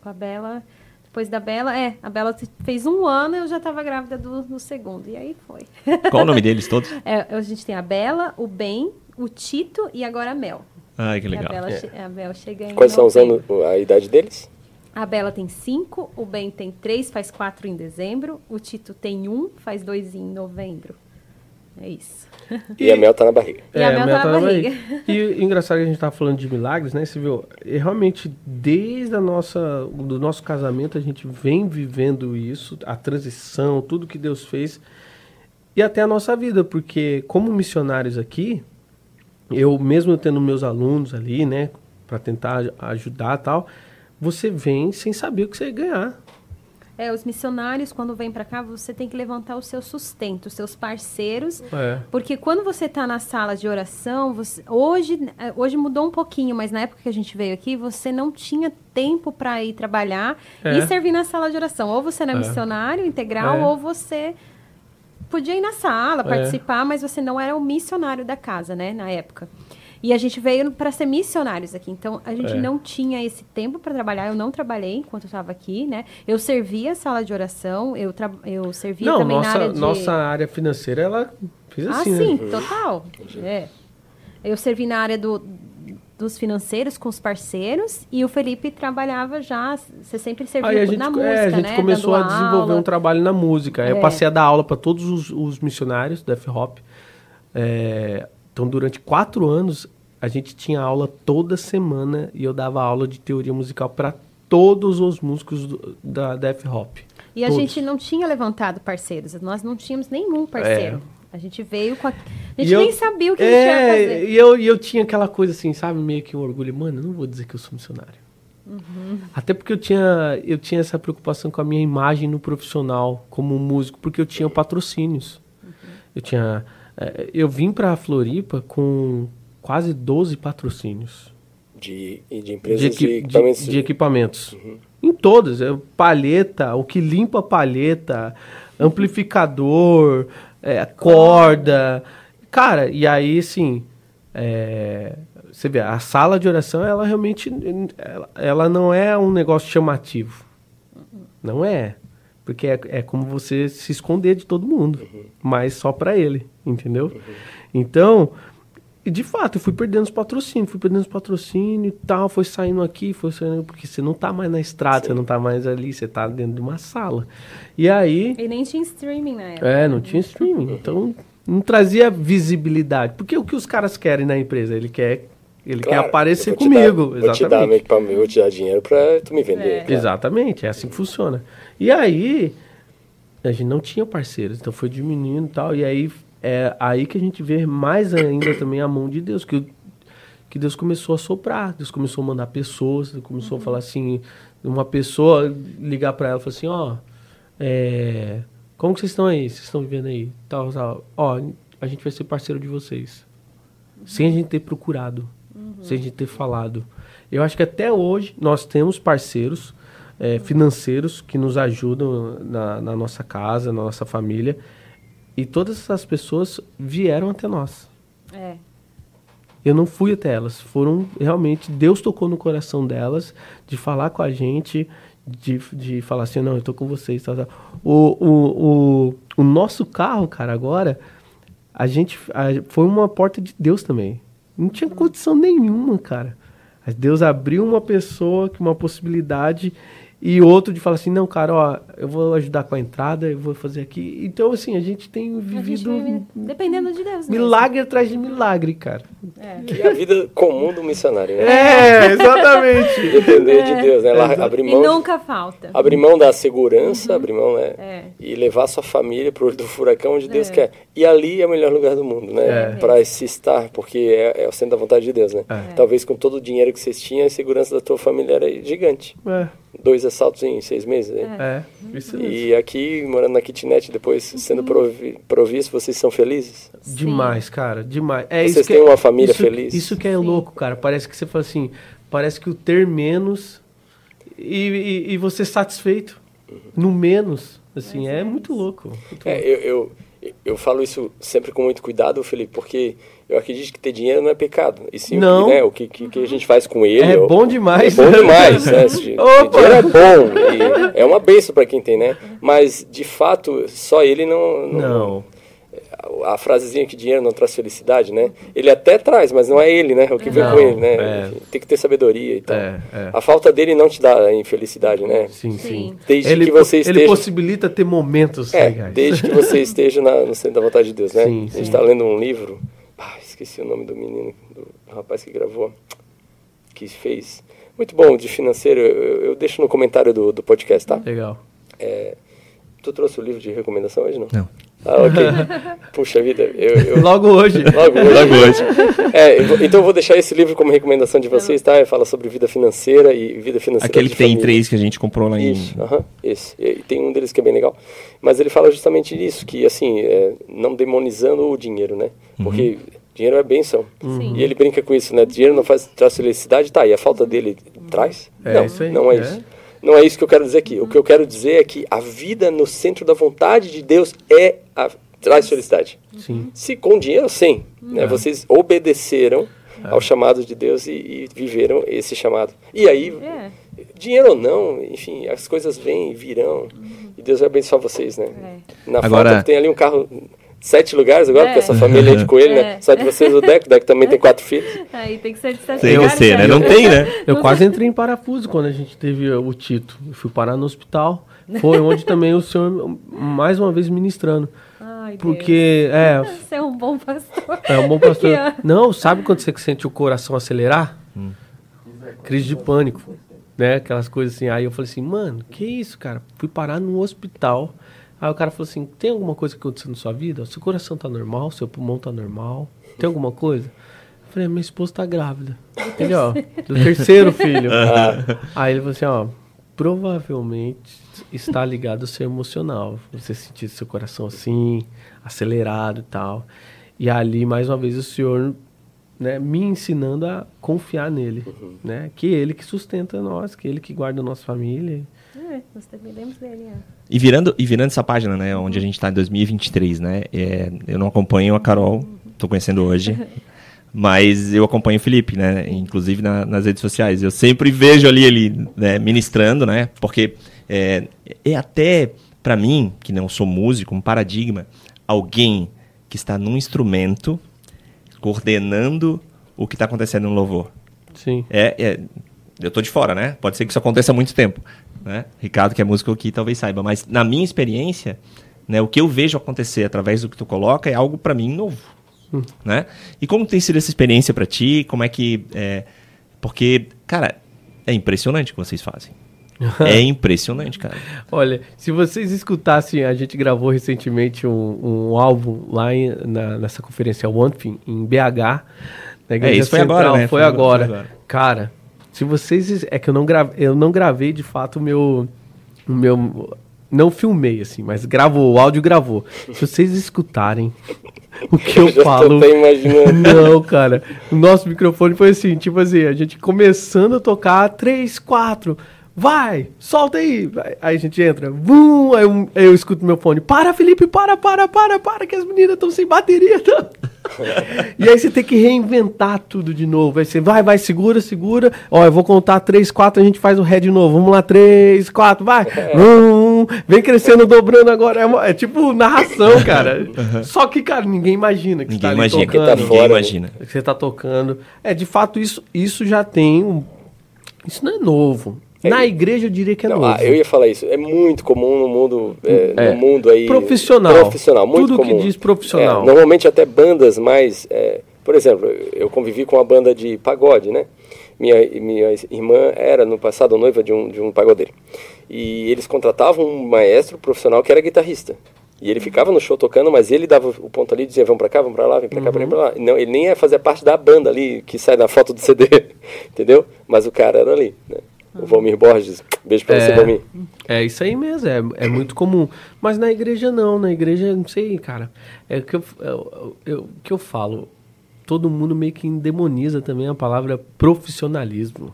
com a Bela. Depois da Bela, é, a Bela fez um ano e eu já estava grávida do, do segundo. E aí foi. Qual o nome deles todos? É, a gente tem a Bela, o Ben, o Tito e agora a Mel. Ai, que E legal. A Bela, É. a Bela chega em Quais são os anos, a idade deles? A Bela tem cinco, o Ben tem três, faz quatro em dezembro. O Tito tem um, faz dois em novembro. É isso. E, a Mel tá na barriga. E a Mel Mel tá na na barriga. E, e engraçado que a gente tava falando de milagres, né? Você viu? E realmente, desde a nossa, do nosso casamento, a gente vem vivendo isso, a transição, tudo que Deus fez, e até a nossa vida, porque como missionários aqui, eu mesmo tendo meus alunos ali, né, para tentar aj- ajudar e tal, você vem sem saber o que você ia ganhar. É, os missionários, quando vêm para cá, você tem que levantar o seu sustento, os seus parceiros. É. Porque quando você está na sala de oração, você- hoje, eh, hoje mudou um pouquinho, mas na época que a gente veio aqui, você não tinha tempo para ir trabalhar É. e servir na sala de oração. Ou você era É. missionário integral, É. ou você podia ir na sala, É. participar, mas você não era o missionário da casa, né, na época. E a gente veio para ser missionários aqui. Então, a gente É. não tinha esse tempo para trabalhar. Eu não trabalhei enquanto eu estava aqui, né? Eu servia a sala de oração, eu, tra- eu servia Não, também na nossa, área de... nossa área financeira, ela fez Ah, assim, sim, né? total. É. Eu servi na área do, dos financeiros com os parceiros e o Felipe trabalhava já. Você sempre serviu a gente, na é, música, a gente né? começou a Dando desenvolver aula. um trabalho na música. Aí Eu É. passei a dar aula para todos os, os missionários da F-Hop. É, então, durante quatro anos, a gente tinha aula toda semana e eu dava aula de teoria musical para todos os músicos do- da, da F-Hop. E a Todos. gente não tinha levantado parceiros. Nós não tínhamos nenhum parceiro. A gente veio com a. A gente eu- nem sabia o que a é, gente ia fazer. E eu, e eu tinha aquela coisa assim, sabe? Meio que um orgulho. Mano, eu não vou dizer que eu sou missionário. Uhum. Até porque eu tinha, eu tinha essa preocupação com a minha imagem no profissional, como músico, porque eu tinha patrocínios. Uhum. Eu tinha. Eh, Eu vim pra Floripa com quase 12 patrocínios De, de empresas de, equi- de- equipamentos. de equipamentos. Em todas. é, Palheta, o que limpa a palheta, amplificador, é, corda. Cara, e aí, assim, é, você vê, a sala de oração, ela realmente, ela, ela não é um negócio chamativo. Não é. Porque é, é como você se esconder de todo mundo, mas só pra ele, entendeu? Então, e de fato, eu fui perdendo os patrocínios, fui perdendo os patrocínios e tal, foi saindo aqui, foi saindo, porque você não tá mais na estrada, você não tá mais ali, você tá dentro de uma sala. E aí, E nem tinha streaming na época. é, não tinha streaming, então não trazia visibilidade. Porque o que os caras querem na empresa? Ele quer, ele quer Claro, aparecer eu vou te comigo, dar- Vou te dar exatamente. equipamento, vou te dar dinheiro pra tu me vender. É. claro. Exatamente, é assim que funciona. E aí, a gente não tinha parceiros, então foi diminuindo e tal. E aí, é aí que a gente vê mais ainda também a mão de Deus, que, que Deus começou a soprar, Deus começou a mandar pessoas, Deus começou a falar assim, uma pessoa ligar para ela e falar assim, ó, é, como que vocês estão aí? Vocês estão vivendo aí? Tal, tal. Ó, a gente vai ser parceiro de vocês. Sem a gente ter procurado, sem a gente ter falado. Eu acho que até hoje nós temos parceiros é, financeiros que nos ajudam na, na nossa casa, na nossa família. E todas essas pessoas vieram até nós. É. Eu não fui até elas. Foram realmente. Deus tocou no coração delas de falar com a gente, de, de falar assim: não, eu tô com vocês. Tal, tal. O, o, o, o nosso carro, cara, agora, a gente. a- foi uma porta de Deus também. Não tinha condição nenhuma, cara. Mas Deus abriu uma pessoa, que uma possibilidade. E outro de falar assim, não, cara, ó, eu vou ajudar com a entrada, eu vou fazer aqui. Então, assim, a gente tem A gente vivido vive dependendo de Deus. mesmo. milagre atrás de milagre, cara. É. Que é a vida comum do missionário, né? É, exatamente. Depender de Deus, né? Lá, abrir E mão, nunca falta. abrir mão da segurança, abrir mão, né? É. E levar sua família pro olho do furacão onde Deus É. quer. E ali é o melhor lugar do mundo, né? É. Pra se estar, porque é, é o centro da vontade de Deus, né? É. Talvez com todo o dinheiro que vocês tinham, a segurança da tua família era gigante. É, Dois assaltos em seis meses, né? é, isso mesmo. E aqui, morando na kitnet, depois sendo provi provisto, vocês são felizes? Demais, cara, demais. É Vocês isso que têm é- uma família isso, feliz? Isso que é louco, cara. Parece que você fala assim, parece que o ter menos e, e, e você satisfeito no menos, assim, é muito louco. muito É, louco. eu, eu, eu falo isso sempre com muito cuidado, Felipe, porque eu acredito que ter dinheiro não é pecado. E sim Não. o, que, né, o que, que, que a gente faz com ele. É bom demais. É bom demais, né? Dinheiro é bom. é uma benção para quem tem, né? Mas, de fato, só ele não... Não. A frasezinha que dinheiro não traz felicidade, né? Ele até traz, mas não é ele, né? O que vem Não, com ele, né? é. Tem que ter sabedoria e tal. É, é. A falta dele não te dá a infelicidade, né? Sim, sim. Sim. Desde ele, que você ele esteja... possibilita ter momentos É, legais. desde que você esteja na- no centro da vontade de Deus, né? Sim, a gente sim. está lendo um livro, ah, esqueci o nome do menino, do rapaz que gravou, que fez. Muito bom, de financeiro, eu, eu deixo no comentário do, do podcast, tá? Legal. Tu trouxe o livro de recomendação hoje, não? Não. Ah, ok. Puxa vida, eu... eu Logo hoje. logo hoje. Logo hoje. É, eu vou- então eu vou deixar esse livro como recomendação de vocês, tá? Fala sobre vida financeira e vida financeira Aquele de que tem família. três que a gente comprou lá em. Isso, aham, esse. E e tem um deles que é bem legal. Mas ele fala justamente disso, que assim, é, não demonizando o dinheiro, né? Porque dinheiro é benção. Sim. E ele brinca com isso, né? Dinheiro não faz, traz felicidade, tá? E a falta dele traz? É não, isso aí, não é, é. isso. Não é isso que eu quero dizer aqui. O que eu quero dizer é que a vida no centro da vontade de Deus é a, traz felicidade. Sim. Se com dinheiro, sim. Uhum. Né? Vocês obedeceram É. ao chamado de Deus e, e viveram esse chamado. E aí, É. dinheiro ou não, enfim, as coisas vêm e virão. E Deus vai abençoar vocês, né? Na Agora- falta tem ali um carro, sete lugares agora, É. porque essa família é de coelho, né? É. Só de vocês o Deco, o Deco também tem quatro filhos. Aí tem que ser de Tem estacionário, que ser, né? Não tem, né? Eu quase entrei em parafuso quando a gente teve o Tito. Eu fui parar no hospital. Foi onde também o senhor, mais uma vez, ministrando. Ai, Porque, é, Deus. Você é um bom pastor. é um bom pastor. Não, sabe quando você sente o coração acelerar? Crise de pânico, né? Aquelas coisas assim. Aí eu falei assim, mano, que isso, cara? Fui parar num hospital. Aí o cara falou assim, tem alguma coisa que aconteceu na sua vida? Seu coração tá normal? Seu pulmão tá normal? Tem alguma coisa? Eu falei, minha esposa tá grávida. Ele, ó, do terceiro filho. Aí ele falou assim, ó, provavelmente está ligado ao seu emocional. Você sentir seu coração assim, acelerado e tal. E ali, mais uma vez, o senhor né, me ensinando a confiar nele. Né? Que ele que sustenta nós, que ele que guarda a nossa família. Nós dependemos dele. é. E virando, e virando essa página, né, onde a gente está em 2023, né? é, eu não acompanho a Carol, tô conhecendo hoje. Mas eu acompanho o Felipe, né? Inclusive na- nas redes sociais. Eu sempre vejo ali ele né, ministrando, né? Porque é, é até, para mim, que não sou músico, um paradigma, alguém que está num instrumento coordenando o que está acontecendo no louvor. Sim. É, é- eu tô de fora, né? Pode ser que isso aconteça há muito tempo, né? Ricardo, que é músico aqui, talvez saiba, mas na minha experiência, né, o que eu vejo acontecer através do que tu coloca é algo para mim novo, né? E como tem sido essa experiência para ti? Como é que é, porque, cara, é impressionante o que vocês fazem. É impressionante, cara. Olha, se vocês escutassem, a gente gravou recentemente um, um álbum lá em- na- nessa conferência One Thing, em BH. Na Igreja É, isso foi agora, Central, né? Foi Foi agora. agora. Cara, se vocês. É que eu não, grave, eu não gravei de fato o meu. O meu não filmei, assim, mas gravou, o áudio gravou. Se vocês escutarem o que eu Já falo. tô imaginando. Não, cara. O nosso microfone foi assim, tipo assim, a gente começando a tocar, três, quatro, vai, solta aí. Vai. Aí a gente entra, vum, aí eu, aí eu escuto meu fone, para, Felipe, para, para, para, para, que as meninas estão sem bateria. tá? e aí você tem que reinventar tudo de novo. Aí você vai, vai, segura, segura. Ó, eu vou contar três, quatro, a gente faz o ré de novo. Vamos lá, três, quatro, vai. Vum, vem crescendo, dobrando agora. É, uma- é tipo narração, cara. Só que, cara, ninguém imagina que você Ninguém tá imagina, tocando. tá ninguém fora, né? imagina. que você tá tocando. É, de fato, isso, isso já tem um. Isso não é novo. Na igreja eu diria que é Não, novo. ah, eu ia falar isso. É muito comum no mundo, é, É. no mundo aí Profissional. profissional, muito Tudo que comum. diz profissional. É, normalmente até bandas mais, é, por exemplo, eu convivi com uma banda de pagode, né? Minha, minha irmã era no passado noiva de um de um pagodeiro e eles contratavam um maestro profissional que era guitarrista. E ele ficava no show tocando, mas ele dava o ponto ali, dizia, vamos pra cá, vamos pra lá, vem pra cá, vem pra lá. Não, ele nem ia fazer parte da banda ali, que sai na foto do CD, entendeu? Mas o cara era ali, né? O Valmir Borges, beijo pra você, É. Valmir. É isso aí mesmo, é, é muito comum. Mas na igreja não, na igreja, não sei, cara. É o que eu, eu, eu- que eu falo. Todo mundo meio que endemoniza também a palavra profissionalismo.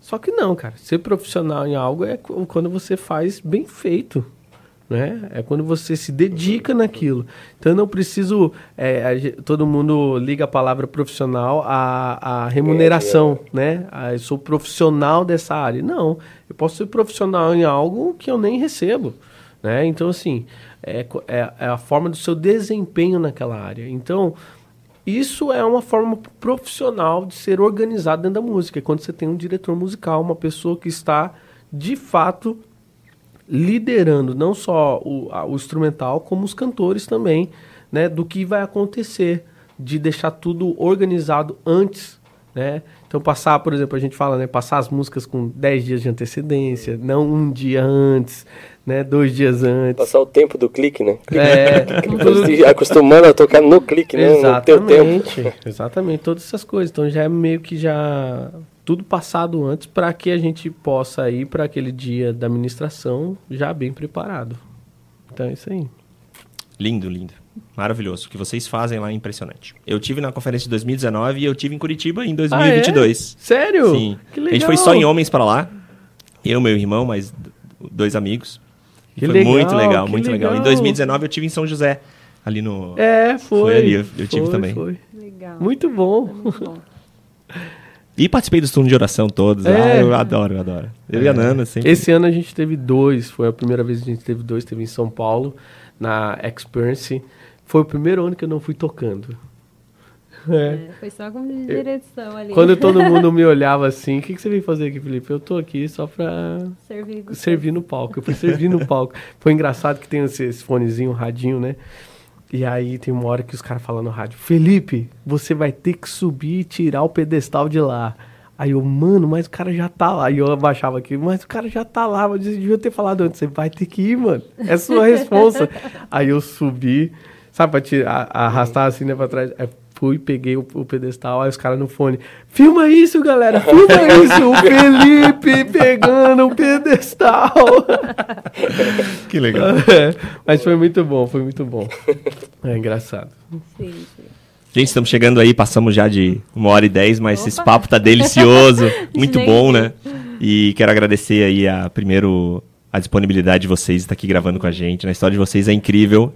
Só que não, cara. Ser profissional em algo é qu- quando você faz bem feito. Né? É quando você se dedica naquilo. Então eu não preciso. é, a todo mundo liga a palavra profissional à, à remuneração, né? Ah, eu sou profissional dessa área. Não, eu posso ser profissional em algo que eu nem recebo. Né? Então, assim, é, é, é a forma do seu desempenho naquela área. Então, isso é uma forma profissional de ser organizado dentro da música. É quando você tem um diretor musical, uma pessoa que está, de fato, liderando não só o, a- o instrumental, como os cantores também, né, do que vai acontecer, de deixar tudo organizado antes, né? Então passar, por exemplo, a gente fala, né, passar as músicas com 10 dias de antecedência, não um dia antes, né, dois dias antes. Passar o tempo do clique, né? É, Clique, Acostumando a tocar no clique, né? No teu tempo. Exatamente, exatamente, todas essas coisas. Então já é meio que já tudo passado antes para que a gente possa ir para aquele dia da administração já bem preparado. Então é isso aí. Lindo, lindo. Maravilhoso. O que vocês fazem lá é impressionante. Eu tive na conferência de 2019 e eu tive em Curitiba em 2022. Ah, é? Sério? Sim. Que A legal. gente foi só em homens pra lá. Eu, meu irmão, mais dois amigos. Que foi legal, muito legal, muito legal. Em legal. 2019 eu tive em São José, ali no É, foi. Foi ali, eu- eu tive Foi, também. foi. Legal. Muito bom. Muito bom. E participei dos turnos de oração todos. É. Ah, eu adoro, eu adoro. Eu e a Nana sempre. Esse ano a gente teve dois, foi a primeira vez que a gente teve dois, teve em São Paulo, na Experience. Foi o primeiro ano que eu não fui tocando. É. É, foi só como de direção ali. Quando todo mundo me olhava assim, o que, que você veio fazer aqui, Felipe? Eu tô aqui só pra Servir servir no palco. Eu fui servir no palco. Foi engraçado que tem esse, esse fonezinho, um radinho, né? E aí tem uma hora que os caras falam no rádio, Felipe, você vai ter que subir e tirar o pedestal de lá. Aí eu, mano, mas o cara já tá lá. E eu abaixava aqui, mas o cara já tá lá. Mas você devia ter falado antes, você vai ter que ir, mano. É sua responsa. aí eu subi, sabe, pra tirar, arrastar assim, né, pra trás. Aí fui, peguei o, o pedestal, aí os caras no fone. Filma isso, galera, filma isso. O Felipe pegando o pedestal. Que legal. É, mas foi muito bom, foi muito bom. É engraçado. Sim, sim. Gente, estamos chegando aí, passamos já de uma hora e dez, mas esse papo tá delicioso, muito Gente. bom, né? E quero agradecer aí a primeiro a disponibilidade de vocês estar aqui gravando com a gente. A história de vocês é incrível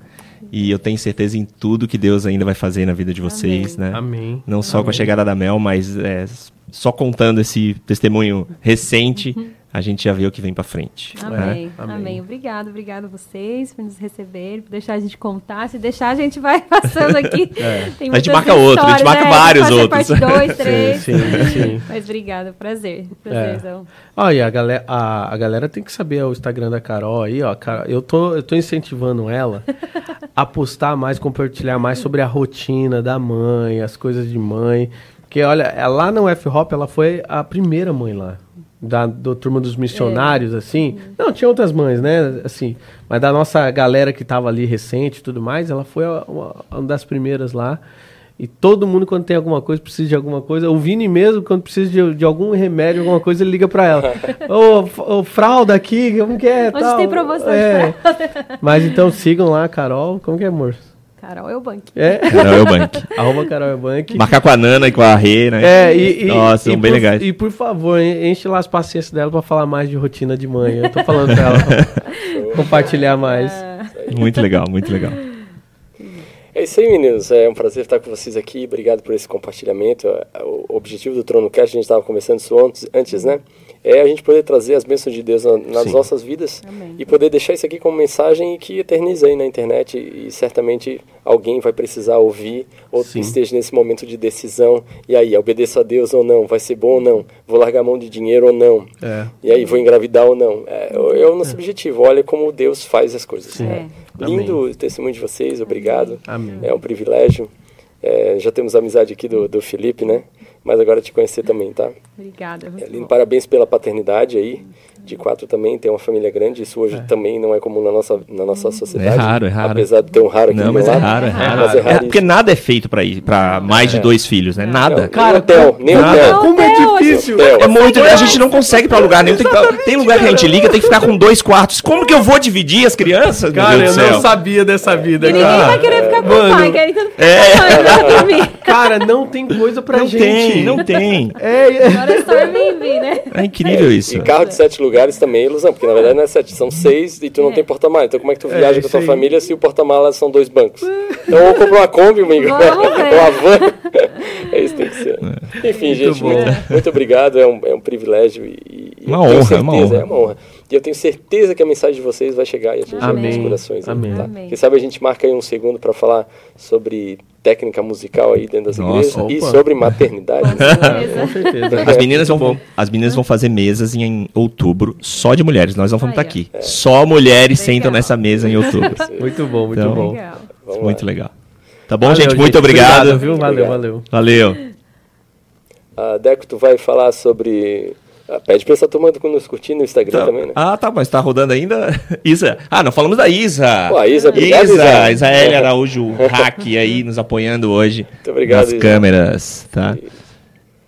e eu tenho certeza em tudo que Deus ainda vai fazer na vida de vocês, né? Amém. Não só com a Amém. chegada da Mel, mas é, só contando esse testemunho recente, a gente já vê o que vem pra frente. né? Amém, Amém. amém. Obrigado, obrigado a vocês por nos receberem, por deixar a gente contar. Se deixar, a gente vai passando aqui. Tem É. A gente marca outro, a gente marca né? vários Fazer outros. Parte 2, 3. Sim, sim, sim. Mas obrigada, prazer. É. Prazerzão. Olha, a galera, a, a galera tem que saber o Instagram da Carol aí, ó. Cara, eu, tô, eu tô incentivando ela a postar mais, compartilhar mais sobre a rotina da mãe, as coisas de mãe. Porque, olha, é, lá no F-Hop ela foi a primeira mãe lá. Da do turma dos missionários, assim. Não, tinha outras mães, né? Assim, mas da nossa galera que tava ali recente e tudo mais, ela foi uma, uma das primeiras lá. E todo mundo, quando tem alguma coisa, precisa de alguma coisa. O Vini mesmo, quando precisa de, de algum remédio, alguma coisa, ele liga pra ela. Ô, ô, fralda aqui, como que é? Onde tal? tem promoção é. Mas então sigam lá, Carol. Como que é, amor? Carol é o banco. É? Carol Eubank. Arroba Carol Ebank. Marcar com a Nana e com a Rê, né? É, e, e, Nossa, são e bem por, legais. E por favor, en- enche lá as paciências dela pra falar mais de rotina de mãe. Eu tô falando pra ela compartilhar mais. Muito legal, muito legal. É isso aí, meninos. É um prazer estar com vocês aqui. Obrigado por esse compartilhamento. O objetivo do Trono Cast, a gente estava conversando isso antes, antes, né? É a gente poder trazer as bênçãos de Deus na- nas Sim. nossas vidas Amém. e poder deixar isso aqui como mensagem que eterniza aí na internet e certamente alguém vai precisar ouvir ou Sim. esteja nesse momento de decisão. E aí, obedeço a Deus ou não? Vai ser bom ou não? Vou largar a mão de dinheiro ou não? É. E aí, vou engravidar ou não? É, é o nosso objetivo. Olha como Deus faz as coisas. Né? É. Lindo o testemunho de vocês, obrigado. Amém. É um privilégio. É, já temos a amizade aqui do, do Felipe, né? Mas agora te conhecer também, tá? Obrigada. É, muito bom. parabéns pela paternidade aí. De quatro também, tem uma família grande. Isso hoje também não é comum na nossa, na nossa sociedade. É raro, é raro. Apesar de ter um raro aqui Não, do mas meu é raro, é raro. Mas é É, raro porque isso. nada é feito pra ir para mais de dois filhos, né? Nada. Não, Cara, nem hotel, nem nada. hotel. Como é difícil. hotel. É muito. A gente não consegue ir pra lugar nenhum. Tem, tem lugar que a gente liga, tem que ficar com dois quartos. Como que eu vou dividir as crianças? meu Cara, eu não sabia dessa vida, E ninguém cara. vai querer ficar com Mano. o pai, querem É. vai dormir. Cara, não tem coisa pra Não gente. tem, não tem. É, é. Agora é só Airbnb, né? É incrível isso. E carro de sete lugares também é ilusão, porque na verdade não é sete, são seis e tu não É. tem porta-malas. Então como é que tu É, viaja com a tua aí. família se o porta-malas são dois bancos? Então ou compra uma Kombi, amigo, ou uma van. É isso que tem que ser. Enfim, gente, bom. muito, muito obrigado. É um, é um privilégio e, e Uma honra, certeza, uma honra. É uma honra. E eu tenho certeza que a mensagem de vocês vai chegar e atingir Amém. muitos corações. aí, Amém. tá? Amém. Quem sabe a gente marca aí um segundo para falar sobre técnica musical aí dentro das Nossa. igrejas e Opa. sobre maternidade. Com certeza. As meninas vão, as meninas vão fazer mesas em outubro só de mulheres. Nós não vamos estar Aí, aqui. Só mulheres Legal. sentam nessa mesa em outubro. Muito bom, muito Então, bom. Legal. Muito legal. Tá bom, Valeu, gente? Muito obrigado. viu? Valeu, Obrigado. valeu. Valeu. Ah, Deco, tu vai falar sobre. Ah, pede pra essa turma nos curtir no Instagram Tá- também, né? Ah, tá, mas tá rodando ainda? Isa. Ah, não falamos da Isa. Pô, a Isa, obrigado, Isa. Isa. Isael Araújo Hack aí nos apoiando hoje. Muito obrigado, Nas Isa. câmeras, tá?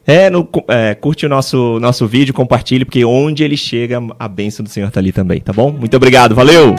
É, no, é, curte o nosso, nosso vídeo, compartilhe, porque onde ele chega, a bênção do Senhor tá ali também, tá bom? Muito obrigado, valeu!